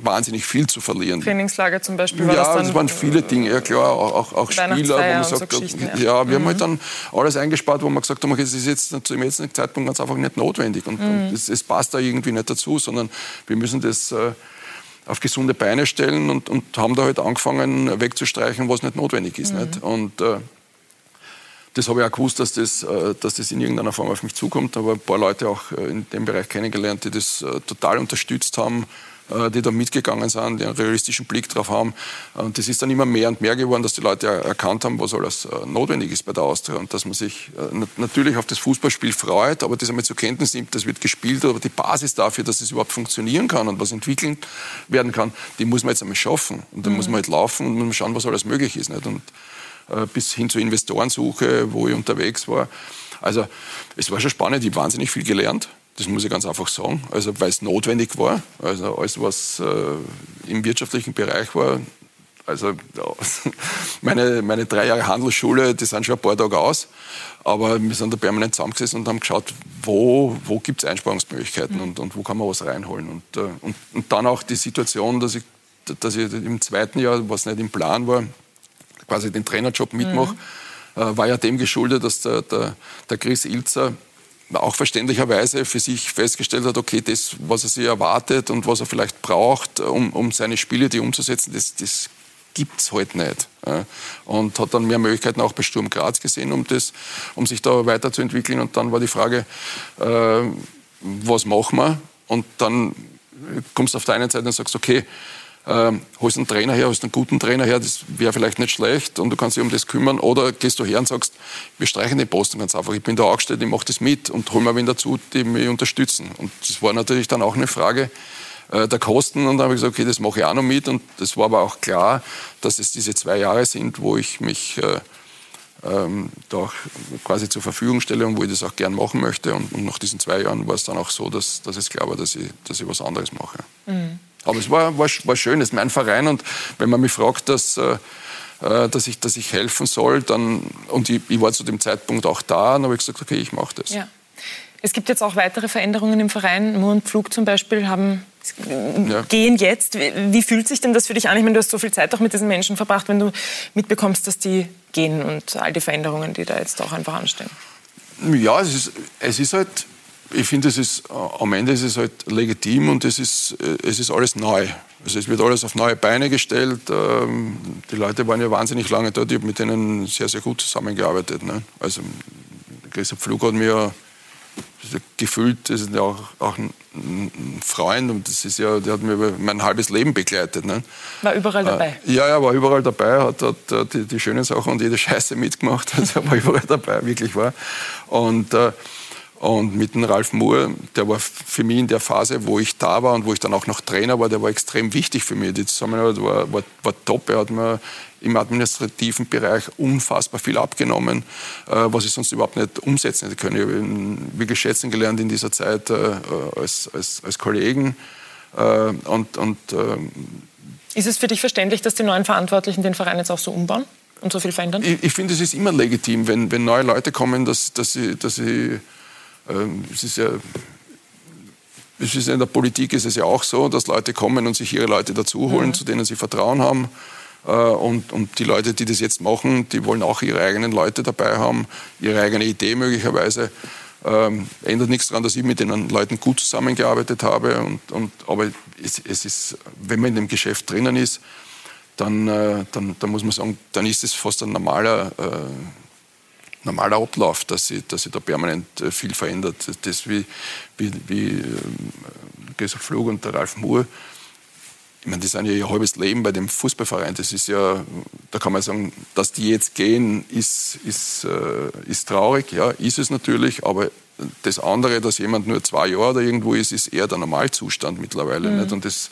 wahnsinnig viel zu verlieren. Trainingslager zum Beispiel war ja, das dann? das waren viele Dinge, ja klar, auch, auch Spieler, wo man sagt, so ja, ja, wir mhm. haben halt dann alles eingespart, wo man gesagt haben, okay, das ist jetzt zum jetzigen Zeitpunkt ganz einfach nicht notwendig und, mhm. und es, es, passt da irgendwie nicht dazu, sondern wir müssen das äh, auf gesunde Beine stellen und, und haben da halt angefangen wegzustreichen, was nicht notwendig ist. Mhm. Nicht? Und äh, das habe ich auch gewusst, dass das, äh, dass das in irgendeiner Form auf mich zukommt. Aber ein paar Leute auch äh, in dem Bereich kennengelernt, die das äh, total unterstützt haben die da mitgegangen sind, die einen realistischen Blick drauf haben. Und das ist dann immer mehr und mehr geworden, dass die Leute erkannt haben, was alles äh, notwendig ist bei der Austria und dass man sich äh, natürlich auf das Fußballspiel freut, aber das einmal zur Kenntnis nimmt, das wird gespielt, aber die Basis dafür, dass es überhaupt funktionieren kann und was entwickelt werden kann, die muss man jetzt einmal schaffen. Und dann mhm. muss man halt laufen und muss man schauen, was alles möglich ist. Nicht? Und bis hin zur Investorensuche, wo ich unterwegs war. Also es war schon spannend, ich habe wahnsinnig viel gelernt. Das muss ich ganz einfach sagen. Also, weil es notwendig war. Also, alles, was äh, im wirtschaftlichen Bereich war, also meine, meine drei Jahre Handelsschule, die sind schon ein paar Tage aus. Aber wir sind da permanent zusammengesessen und haben geschaut, wo, wo gibt es Einsparungsmöglichkeiten mhm. und, und wo kann man was reinholen. Und, äh, und, und dann auch die Situation, dass ich, dass ich im zweiten Jahr, was nicht im Plan war, quasi den Trainerjob mitmache, mhm. äh, war ja dem geschuldet, dass der, der, der Chris Ilzer auch verständlicherweise für sich festgestellt hat, okay, das, was er sich erwartet und was er vielleicht braucht, um, um seine Spiele, die umzusetzen, das, das gibt es halt nicht. Und hat dann mehr Möglichkeiten auch bei Sturm Graz gesehen, um, das, um sich da weiterzuentwickeln. Und dann war die Frage, äh, was machen wir? Und dann kommst du auf der einen Seite und sagst, okay, ähm, holst einen Trainer her, holst einen guten Trainer her, das wäre vielleicht nicht schlecht und du kannst dich um das kümmern. Oder gehst du her und sagst, wir streichen den Posten ganz einfach. Ich bin da angestellt, ich mache das mit und hol mir wen dazu, die mich unterstützen. Und das war natürlich dann auch eine Frage äh, der Kosten. Und dann habe ich gesagt, okay, das mache ich auch noch mit. Und das war aber auch klar, dass es diese zwei Jahre sind, wo ich mich äh, ähm, da quasi zur Verfügung stelle und wo ich das auch gern machen möchte. Und, und nach diesen zwei Jahren war es dann auch so, dass, dass es klar dass ich, dass ich was anderes mache. Mhm. Aber es war, war, war schön, es ist mein Verein und wenn man mich fragt, dass, äh, äh, dass, ich, dass ich helfen soll, dann, und ich, ich war zu dem Zeitpunkt auch da, dann habe ich gesagt, okay, ich mache das. Ja. Es gibt jetzt auch weitere Veränderungen im Verein. Mur und Pflug zum Beispiel haben, ja. gehen jetzt. Wie, wie, fühlt sich denn das für dich an? Ich meine, du hast so viel Zeit auch mit diesen Menschen verbracht, wenn du mitbekommst, dass die gehen und all die Veränderungen, die da jetzt auch einfach anstehen. Ja, es ist, es ist halt, ich finde, es ist, am Ende ist es halt legitim und es ist, es ist alles neu. Also es wird alles auf neue Beine gestellt. Ähm, die Leute waren ja wahnsinnig lange dort. Ich habe mit denen sehr, sehr gut zusammengearbeitet. Ne? Also Christoph Pflug hat mir gefühlt, das ist ja auch, auch ein, Freund und das ist ja, der hat mir mein halbes Leben begleitet. Ne? War überall dabei? Äh, ja, ja, war überall dabei, hat, hat die, die, schönen Sachen und jede Scheiße mitgemacht. Also er war überall dabei, wirklich war. Und, äh, und mit dem Ralf Moore, der war für mich in der Phase, wo ich da war und wo ich dann auch noch Trainer war, der war extrem wichtig für mich. Die Zusammenarbeit war, war, war top. Er hat mir im administrativen Bereich unfassbar viel abgenommen, äh, was ich sonst überhaupt nicht umsetzen hätte können. Ich habe ihn wirklich schätzen gelernt in dieser Zeit äh, als, als, als Kollegen. Äh, und, und, ist es für dich verständlich, dass die neuen Verantwortlichen den Verein jetzt auch so umbauen? und so viel verändern? Ich, ich finde, es ist immer legitim, wenn, wenn neue Leute kommen, dass, dass sie, dass sie es ist ja es ist in der Politik ist es ja auch so, dass Leute kommen und sich ihre Leute dazuholen, mhm. zu denen sie Vertrauen haben. Äh, und, und, die Leute, die das jetzt machen, die wollen auch ihre eigenen Leute dabei haben, ihre eigene Idee möglicherweise. Ähm, ändert nichts daran, dass ich mit den Leuten gut zusammengearbeitet habe. Und, und aber es, es, ist, wenn man in dem Geschäft drinnen ist, dann, äh, dann, dann muss man sagen, dann ist es fast ein normaler äh, normaler Ablauf, dass sich dass sie da permanent äh, viel verändert. Das wie, wie, wie ähm, Gesa Flug und der Ralf Moore, ich meine, die sind ja ihr halbes Leben bei dem Fußballverein. Das ist ja, da kann man sagen, dass die jetzt gehen, ist, ist, äh, ist traurig. Ja, ist es natürlich, aber das andere, dass jemand nur zwei Jahre da irgendwo ist, ist eher der Normalzustand mittlerweile. Mhm. Nicht? Und das,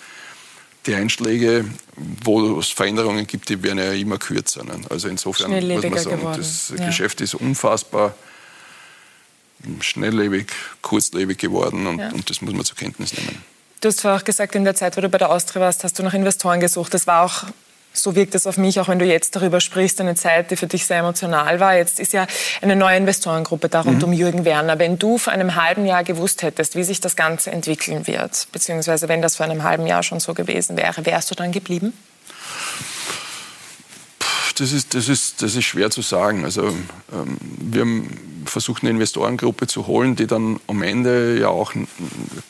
die Einschläge, wo es Veränderungen gibt, die werden ja immer kürzer. Ne? Also insofern muss man sagen, geworden. das ja. Geschäft ist unfassbar schnelllebig, kurzlebig geworden und, ja. und das muss man zur Kenntnis nehmen. Du hast vorher auch gesagt, in der Zeit, wo du bei der Austria warst, hast du nach Investoren gesucht. Das war auch so wirkt es auf mich, auch wenn du jetzt darüber sprichst, eine Zeit, die für dich sehr emotional war. Jetzt ist ja eine neue Investorengruppe da rund mhm. um Jürgen Werner. Wenn du vor einem halben Jahr gewusst hättest, wie sich das Ganze entwickeln wird, beziehungsweise wenn das vor einem halben Jahr schon so gewesen wäre, wärst du dann geblieben? Das ist, das ist, das ist schwer zu sagen. Also, ähm, wir haben versucht, eine Investorengruppe zu holen, die dann am Ende ja auch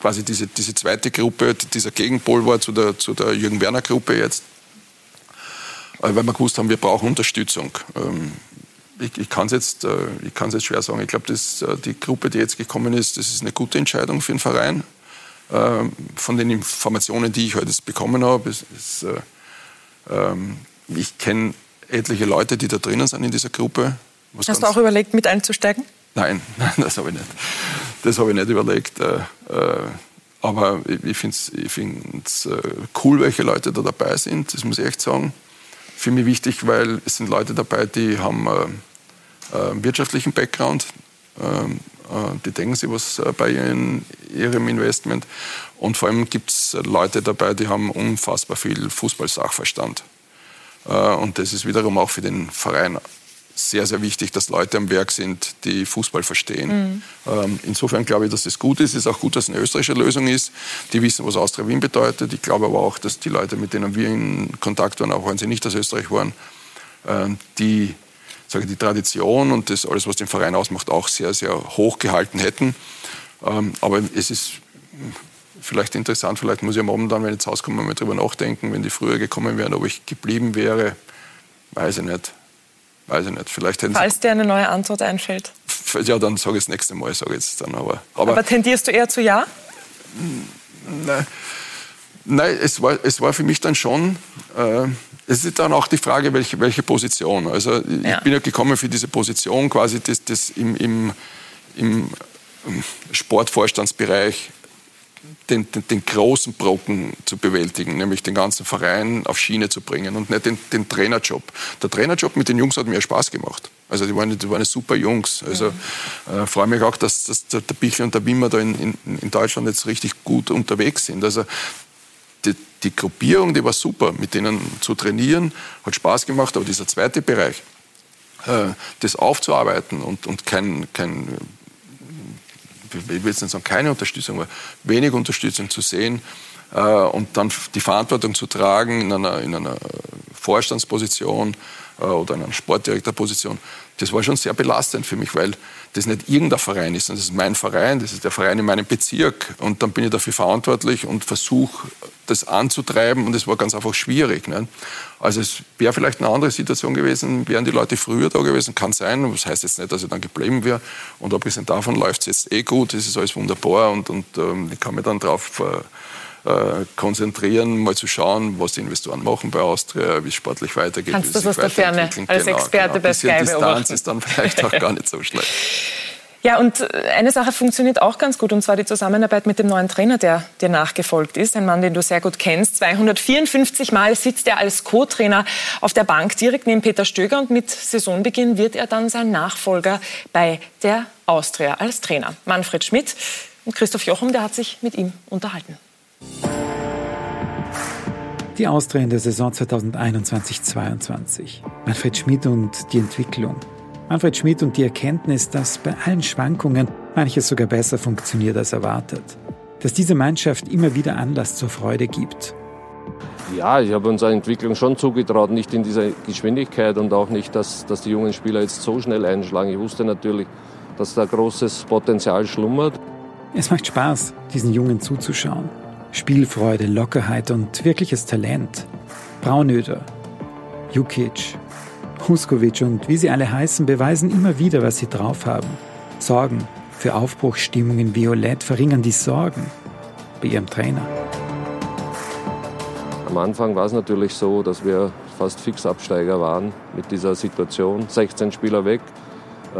quasi diese, diese zweite Gruppe, dieser Gegenpol war zu der, zu der Jürgen Werner Gruppe jetzt weil wir gewusst haben, wir brauchen Unterstützung. Ähm, ich, ich kann es jetzt, äh, jetzt schwer sagen. Ich glaube, äh, die Gruppe, die jetzt gekommen ist, das ist eine gute Entscheidung für den Verein. Ähm, von den Informationen, die ich heute bekommen habe, ist, ist, äh, ähm, ich kenne etliche Leute, die da drinnen sind in dieser Gruppe. Hast du auch überlegt, mit einzusteigen? Nein, nein das habe ich nicht. Das habe ich nicht überlegt. aber ich finde es cool, welche Leute da dabei sind, das muss ich echt sagen für mich wichtig, weil es sind Leute dabei, die haben äh, äh, wirtschaftlichen Background, ähm, äh, die denken sich was äh, bei ihren, ihrem Investment und vor allem gibt es Leute dabei, die haben unfassbar viel Fußballsachverstand. Äh, und das ist wiederum auch für den Verein sehr, sehr wichtig, dass Leute am Werk sind, die Fußball verstehen. Mhm. Ähm, insofern glaube ich, dass das gut ist. Es ist auch gut, dass es eine österreichische Lösung ist. Die wissen, was Austria Wien bedeutet. Ich glaube aber auch, dass die Leute, mit denen wir in Kontakt waren, auch wenn sie nicht aus Österreich waren, ähm, die, sage die Tradition und das alles, was den Verein ausmacht, auch sehr, sehr hoch gehalten hätten. Ähm, aber es ist vielleicht interessant, vielleicht muss ich am Abend dann, wenn ich ins Haus komme, mal drüber nachdenken, wenn die früher gekommen wären, ob ich geblieben wäre, weiß ich nicht. Weiß ich nicht. Vielleicht Falls dir eine neue Antwort einfällt. Ja, dann sage ich das nächste Mal. Sag jetzt dann, aber, aber, aber tendierst du eher zu Ja? Nein, nein es, war, es war für mich dann schon. Äh, es ist dann auch die Frage, welche, welche Position. Also ich ja. bin ja gekommen für diese Position quasi das, das im, im, im Sportvorstandsbereich den, den, den, großen Brocken zu bewältigen, nämlich den ganzen Verein auf Schiene zu bringen und nicht den, den Trainerjob. Der Trainerjob mit den Jungs hat mir Spaß gemacht. Also die waren, die waren super Jungs. Also äh, freue mich auch, dass, dass der Bichel und der Wimmer da in, in, in, Deutschland jetzt richtig gut unterwegs sind. Also die, die Gruppierung, die war super, mit denen zu trainieren, hat Spaß gemacht, aber dieser zweite Bereich, äh, das aufzuarbeiten und, und kein, kein ich will jetzt nicht sagen keine Unterstützung, aber wenig Unterstützung zu sehen äh, und dann die Verantwortung zu tragen in einer, in einer Vorstandsposition äh, oder in einer Sportdirektorposition, das war schon sehr belastend für mich, weil das nicht irgendein Verein ist, sondern das ist mein Verein, das ist der Verein in meinem Bezirk und dann bin ich dafür verantwortlich und versuche das anzutreiben und es war ganz einfach schwierig. Ne? Also es wäre vielleicht eine andere Situation gewesen, wären die Leute früher da gewesen, kann sein, das heißt jetzt nicht, dass ich dann geblieben wäre und abgesehen davon läuft es jetzt eh gut, es ist alles wunderbar und, und ähm, ich kann mich dann darauf äh, äh, konzentrieren, mal zu schauen, was die Investoren machen bei Austria, wie es sportlich weitergeht. Kannst du das aus der Ferne als genau, Experte genau. bei Sky Distanz beobachten. ist dann vielleicht auch gar nicht so schlecht. Ja, und eine Sache funktioniert auch ganz gut, und zwar die Zusammenarbeit mit dem neuen Trainer, der dir nachgefolgt ist. Ein Mann, den du sehr gut kennst. 254 Mal sitzt er als Co-Trainer auf der Bank direkt neben Peter Stöger und mit Saisonbeginn wird er dann sein Nachfolger bei der Austria als Trainer. Manfred Schmidt und Christoph Jochum, der hat sich mit ihm unterhalten. Die Austria in der Saison 2021-22. Manfred Schmidt und die Entwicklung. Manfred Schmidt und die Erkenntnis, dass bei allen Schwankungen manches sogar besser funktioniert als erwartet. Dass diese Mannschaft immer wieder Anlass zur Freude gibt. Ja, ich habe unserer Entwicklung schon zugetraut, nicht in dieser Geschwindigkeit und auch nicht, dass, dass die jungen Spieler jetzt so schnell einschlagen. Ich wusste natürlich, dass da großes Potenzial schlummert. Es macht Spaß, diesen Jungen zuzuschauen. Spielfreude, Lockerheit und wirkliches Talent. Braunöder, Jukic, Huskovic und wie sie alle heißen, beweisen immer wieder, was sie drauf haben. Sorgen für Aufbruchsstimmung in Violett verringern die Sorgen bei ihrem Trainer. Am Anfang war es natürlich so, dass wir fast Fixabsteiger waren mit dieser Situation. 16 Spieler weg, äh,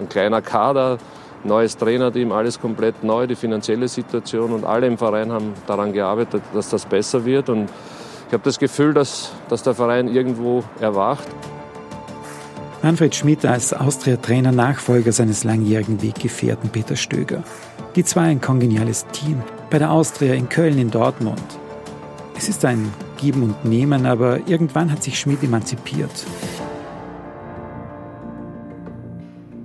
ein kleiner Kader, neues Trainerteam, alles komplett neu, die finanzielle Situation und alle im Verein haben daran gearbeitet, dass das besser wird. Und ich habe das Gefühl, dass, dass der Verein irgendwo erwacht. Manfred Schmidt als Austria-Trainer, Nachfolger seines langjährigen Weggefährten Peter Stöger. Die zwei ein kongeniales Team bei der Austria in Köln, in Dortmund. Es ist ein Geben und Nehmen, aber irgendwann hat sich Schmidt emanzipiert.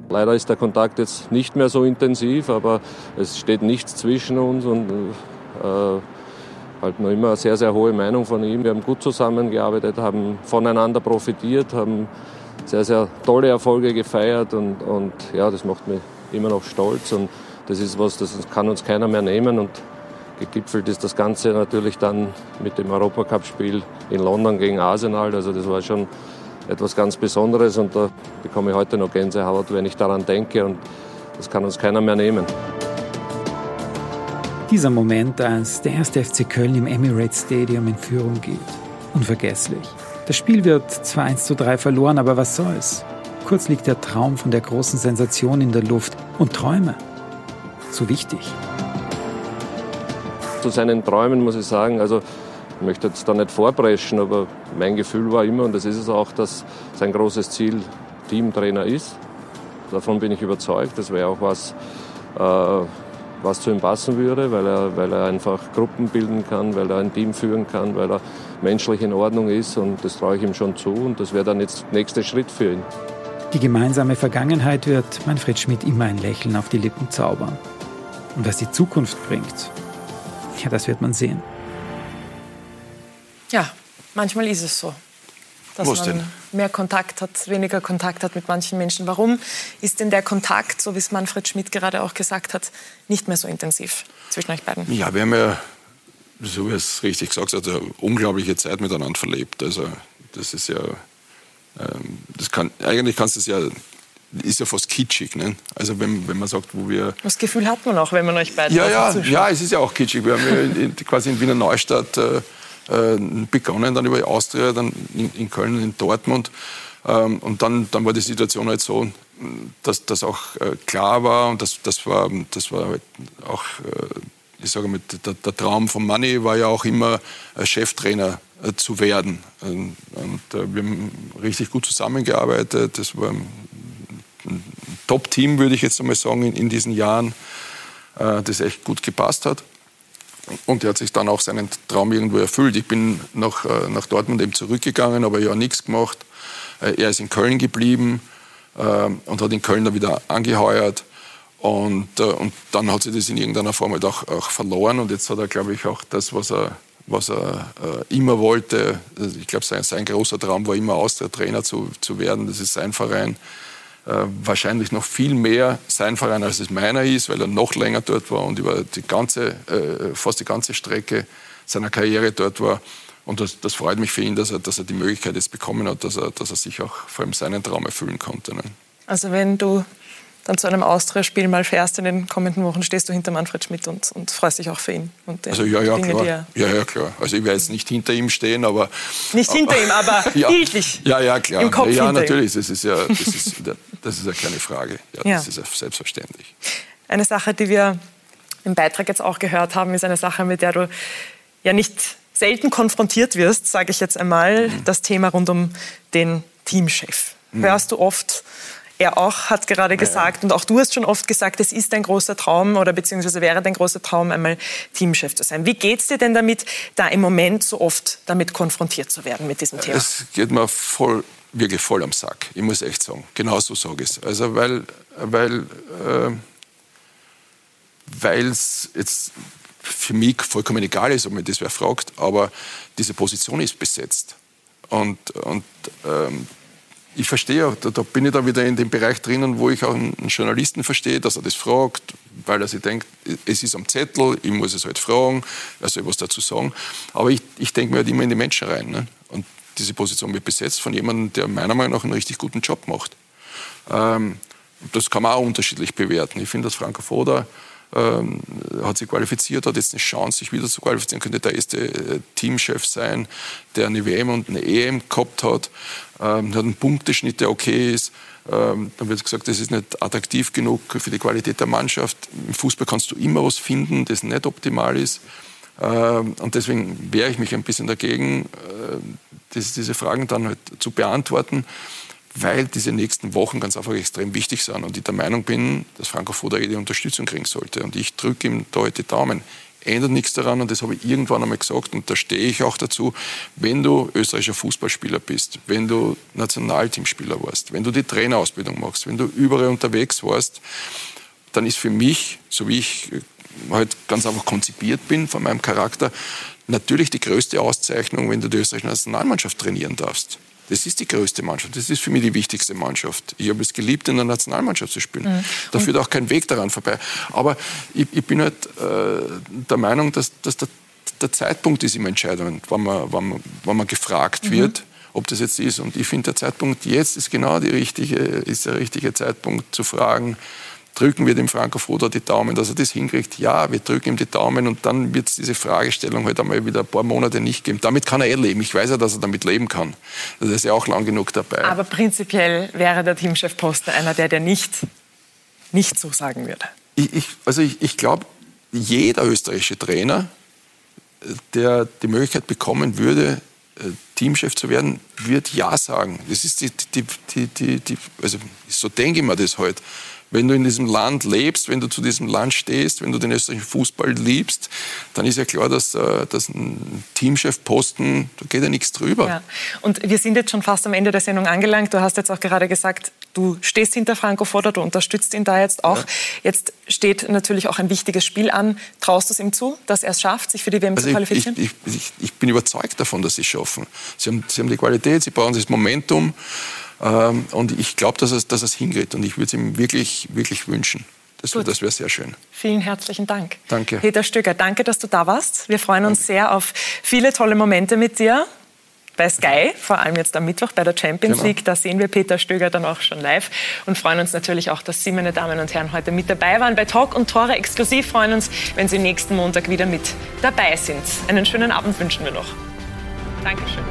Leider ist der Kontakt jetzt nicht mehr so intensiv, aber es steht nichts zwischen uns und äh, halt noch immer eine sehr, sehr hohe Meinung von ihm. Wir haben gut zusammengearbeitet, haben voneinander profitiert, haben sehr, sehr tolle Erfolge gefeiert und, und ja, das macht mich immer noch stolz und das ist was, das kann uns keiner mehr nehmen und gegipfelt ist das Ganze natürlich dann mit dem Europacup-Spiel in London gegen Arsenal. Also das war schon etwas ganz Besonderes und da bekomme ich heute noch Gänsehaut, wenn ich daran denke und das kann uns keiner mehr nehmen. Dieser Moment, als der erste FC Köln im Emirates Stadium in Führung geht. Unvergesslich. Das Spiel wird zwar 1 zu 3 verloren, aber was soll's? Kurz liegt der Traum von der großen Sensation in der Luft. Und Träume. So wichtig. Zu seinen Träumen muss ich sagen, also ich möchte jetzt da nicht vorpreschen, aber mein Gefühl war immer, und das ist es auch, dass sein großes Ziel Teamtrainer ist. Davon bin ich überzeugt. Das wäre auch was, äh, was zu ihm passen würde, weil er, weil er einfach Gruppen bilden kann, weil er ein Team führen kann, weil er menschlich in Ordnung ist. Und das traue ich ihm schon zu. Und das wäre dann jetzt der nächste Schritt für ihn. Die gemeinsame Vergangenheit wird Manfred Schmidt immer ein Lächeln auf die Lippen zaubern. Und was die Zukunft bringt, ja, das wird man sehen. Ja, manchmal ist es so. Dass Was man denn? mehr Kontakt hat, weniger Kontakt hat mit manchen Menschen. Warum ist denn der Kontakt, so wie es Manfred Schmidt gerade auch gesagt hat, nicht mehr so intensiv zwischen euch beiden? Ja, wir haben ja, so wie es richtig gesagt hat, eine unglaubliche Zeit miteinander verlebt. Also das ist ja, ähm, das kann, eigentlich kannst du es ja, ist ja fast kitschig. Ne? Also wenn, wenn man sagt, wo wir... Das Gefühl hat man auch, wenn man euch beiden Ja, ja, zuschaut. ja, es ist ja auch kitschig. Wir haben ja in, quasi in Wiener Neustadt äh, begonnen, dann über Austria, dann in, in Köln, in Dortmund. Ähm, und dann, dann war die Situation halt so, dass das auch äh, klar war und das, das war, das war halt auch, äh, ich sage mal, der, der Traum von Manni war ja auch immer äh, Cheftrainer äh, zu werden. Und, und äh, wir haben richtig gut zusammengearbeitet. Das war ein, Top-Team, würde ich jetzt einmal sagen, in, in diesen Jahren, äh, das echt gut gepasst hat. Und er hat sich dann auch seinen Traum irgendwo erfüllt. Ich bin nach, äh, nach Dortmund eben zurückgegangen, aber ja nichts gemacht. Äh, er ist in Köln geblieben äh, und hat in Köln dann wieder angeheuert. Und, und dann hat sich das in irgendeiner Form halt auch, auch verloren. Und jetzt hat er, glaube ich, auch das, was er, was er immer wollte. Also ich glaube, sein, sein großer Traum war immer Austria-Trainer zu, zu werden. Das ist sein Verein. Äh, wahrscheinlich noch viel mehr sein Verein, als es meiner ist, weil er noch länger dort war und über die ganze, äh, fast die ganze Strecke seiner Karriere dort war. Und das, das, freut mich für ihn, dass er, dass er die Möglichkeit jetzt bekommen hat, dass er, dass er sich auch vor allem seinen Traum erfüllen konnte. Ne? Also wenn du dann zu einem Austria-Spiel mal fährst in den kommenden Wochen, stehst du hinter Manfred Schmidt und, und freust dich auch für ihn. also ja, ja, Dinge, klar. ja, ja, klar. Also ich werde jetzt nicht hinter ihm stehen, aber... Nicht hinter ihm, aber ja, bildlich. Ja, ja, klar. Im Kopf ja, natürlich. Das ist ja, das ist, das ist ja keine Frage. Ja, ja. Das ist ja selbstverständlich. Eine Sache, die wir im Beitrag jetzt auch gehört haben, ist eine Sache, mit der du ja nicht selten konfrontiert wirst, sage ich jetzt einmal, mhm. das Thema rund um den Teamchef. Mhm. Hörst du oft er auch hat gerade gesagt, und auch du hast schon oft gesagt, es ist ein großer Traum oder beziehungsweise wäre dein großer Traum, einmal Teamchef zu sein. Wie geht es dir denn damit, da im Moment so oft damit konfrontiert zu werden mit diesem Thema? Es geht mir voll, wirklich voll am Sack. Ich muss echt sagen. Genau so sage ich es. Also, weil, weil, äh, es jetzt für mich vollkommen egal ist, ob mir das wer fragt, aber diese Position ist besetzt. Und, und ähm, ich verstehe, da, da, bin ich dann wieder in dem Bereich drinnen, wo ich auch einen Journalisten verstehe, dass er das fragt, weil er sich denkt, es ist am Zettel, ich muss es halt fragen, er soll was dazu sagen. Aber ich, ich denke mir halt immer in die Menschen rein. Ne? Und diese Position wird besetzt von jemandem, der meiner Meinung nach einen richtig guten Job macht. Ähm, das kann man auch unterschiedlich bewerten. Ich finde, dass Franco Foda ähm, hat sich qualifiziert, hat jetzt eine Chance, sich wieder zu qualifizieren, könnte der erste äh, Teamchef sein, der eine WM und eine EM gehabt hat, ähm, hat einen Punkteschnitt, der okay ist. Ähm, dann wird gesagt, das ist nicht attraktiv genug für die Qualität der Mannschaft. Im Fußball kannst du immer was finden, das nicht optimal ist. Und deswegen wehre ich mich ein bisschen dagegen, äh, diese Fragen dann halt zu beantworten weil diese nächsten Wochen ganz einfach extrem wichtig sind und ich der Meinung bin, dass Franco Foda jede Unterstützung kriegen sollte. Und ich drücke ihm da heute die Daumen. Ändert nichts daran und das habe ich irgendwann einmal gesagt und da stehe ich auch dazu, wenn du österreichischer Fußballspieler bist, wenn du Nationalteamspieler warst, wenn du die Trainerausbildung machst, wenn du überall unterwegs warst, dann ist für mich, so wie ich halt ganz einfach konzipiert bin von meinem Charakter, natürlich die größte Auszeichnung, wenn du die österreichische Nationalmannschaft trainieren darfst. Das ist die größte Mannschaft. Das ist für mich die wichtigste Mannschaft. Ich habe es geliebt, in der Nationalmannschaft zu spielen. Mhm. Da führt auch kein Weg daran vorbei. Aber ich, ich bin halt äh, der Meinung, dass, dass der, der, Zeitpunkt ist immer entscheidend, wann man, wann man, man gefragt mhm. wird, ob das jetzt ist. Und ich finde, der Zeitpunkt jetzt ist genau die richtige, ist der richtige Zeitpunkt zu fragen, drücken wir dem Franco Foda die Daumen, dass er das hinkriegt. Ja, wir drücken ihm die Daumen und dann wird es diese Fragestellung halt einmal wieder ein paar Monate nicht geben. Damit kann er eh leben. Ich weiß ja, dass er damit leben kann. Das ist ja auch lang genug dabei. Aber prinzipiell wäre der Teamchef Poster einer, der der nicht, nicht so sagen würde. Ich, ich, also ich, ich glaube, jeder österreichische Trainer, der die Möglichkeit bekommen würde, äh, Teamchef zu werden, wird Ja sagen. Das ist die, die, die, die, die also so denke ich mir das heute. Halt wenn du in diesem Land lebst, wenn du zu diesem Land stehst, wenn du den österreichischen Fußball liebst, dann ist ja klar, dass, äh, dass ein Teamchefposten, da geht ja nichts drüber. Ja. Und wir sind jetzt schon fast am Ende der Sendung angelangt. Du hast jetzt auch gerade gesagt, du stehst hinter Franco Foda, du unterstützt ihn da jetzt auch. Ja. Jetzt steht natürlich auch ein wichtiges Spiel an. Traust du es ihm zu, dass er es schafft, sich für die WM also zu qualifizieren? Ich, ich, ich, ich, bin überzeugt davon, dass sie es schaffen. Sie haben, sie haben die Qualität, sie brauchen das Momentum. Ähm, und ich glaube, dass es, dass es hingeht. Und ich würde es ihm wirklich, wirklich wünschen. Das, das wäre sehr schön. Vielen herzlichen Dank. Danke. Peter Stöger, danke, dass du da warst. Wir freuen uns danke. sehr auf viele tolle Momente mit dir bei Sky, vor allem jetzt am Mittwoch bei der Champions genau. League. Da sehen wir Peter Stöger dann auch schon live und freuen uns natürlich auch, dass Sie, meine Damen und Herren, heute mit dabei waren bei Talk und Tore exklusiv. Freuen uns, wenn Sie nächsten Montag wieder mit dabei sind. Einen schönen Abend wünschen wir noch. Dankeschön.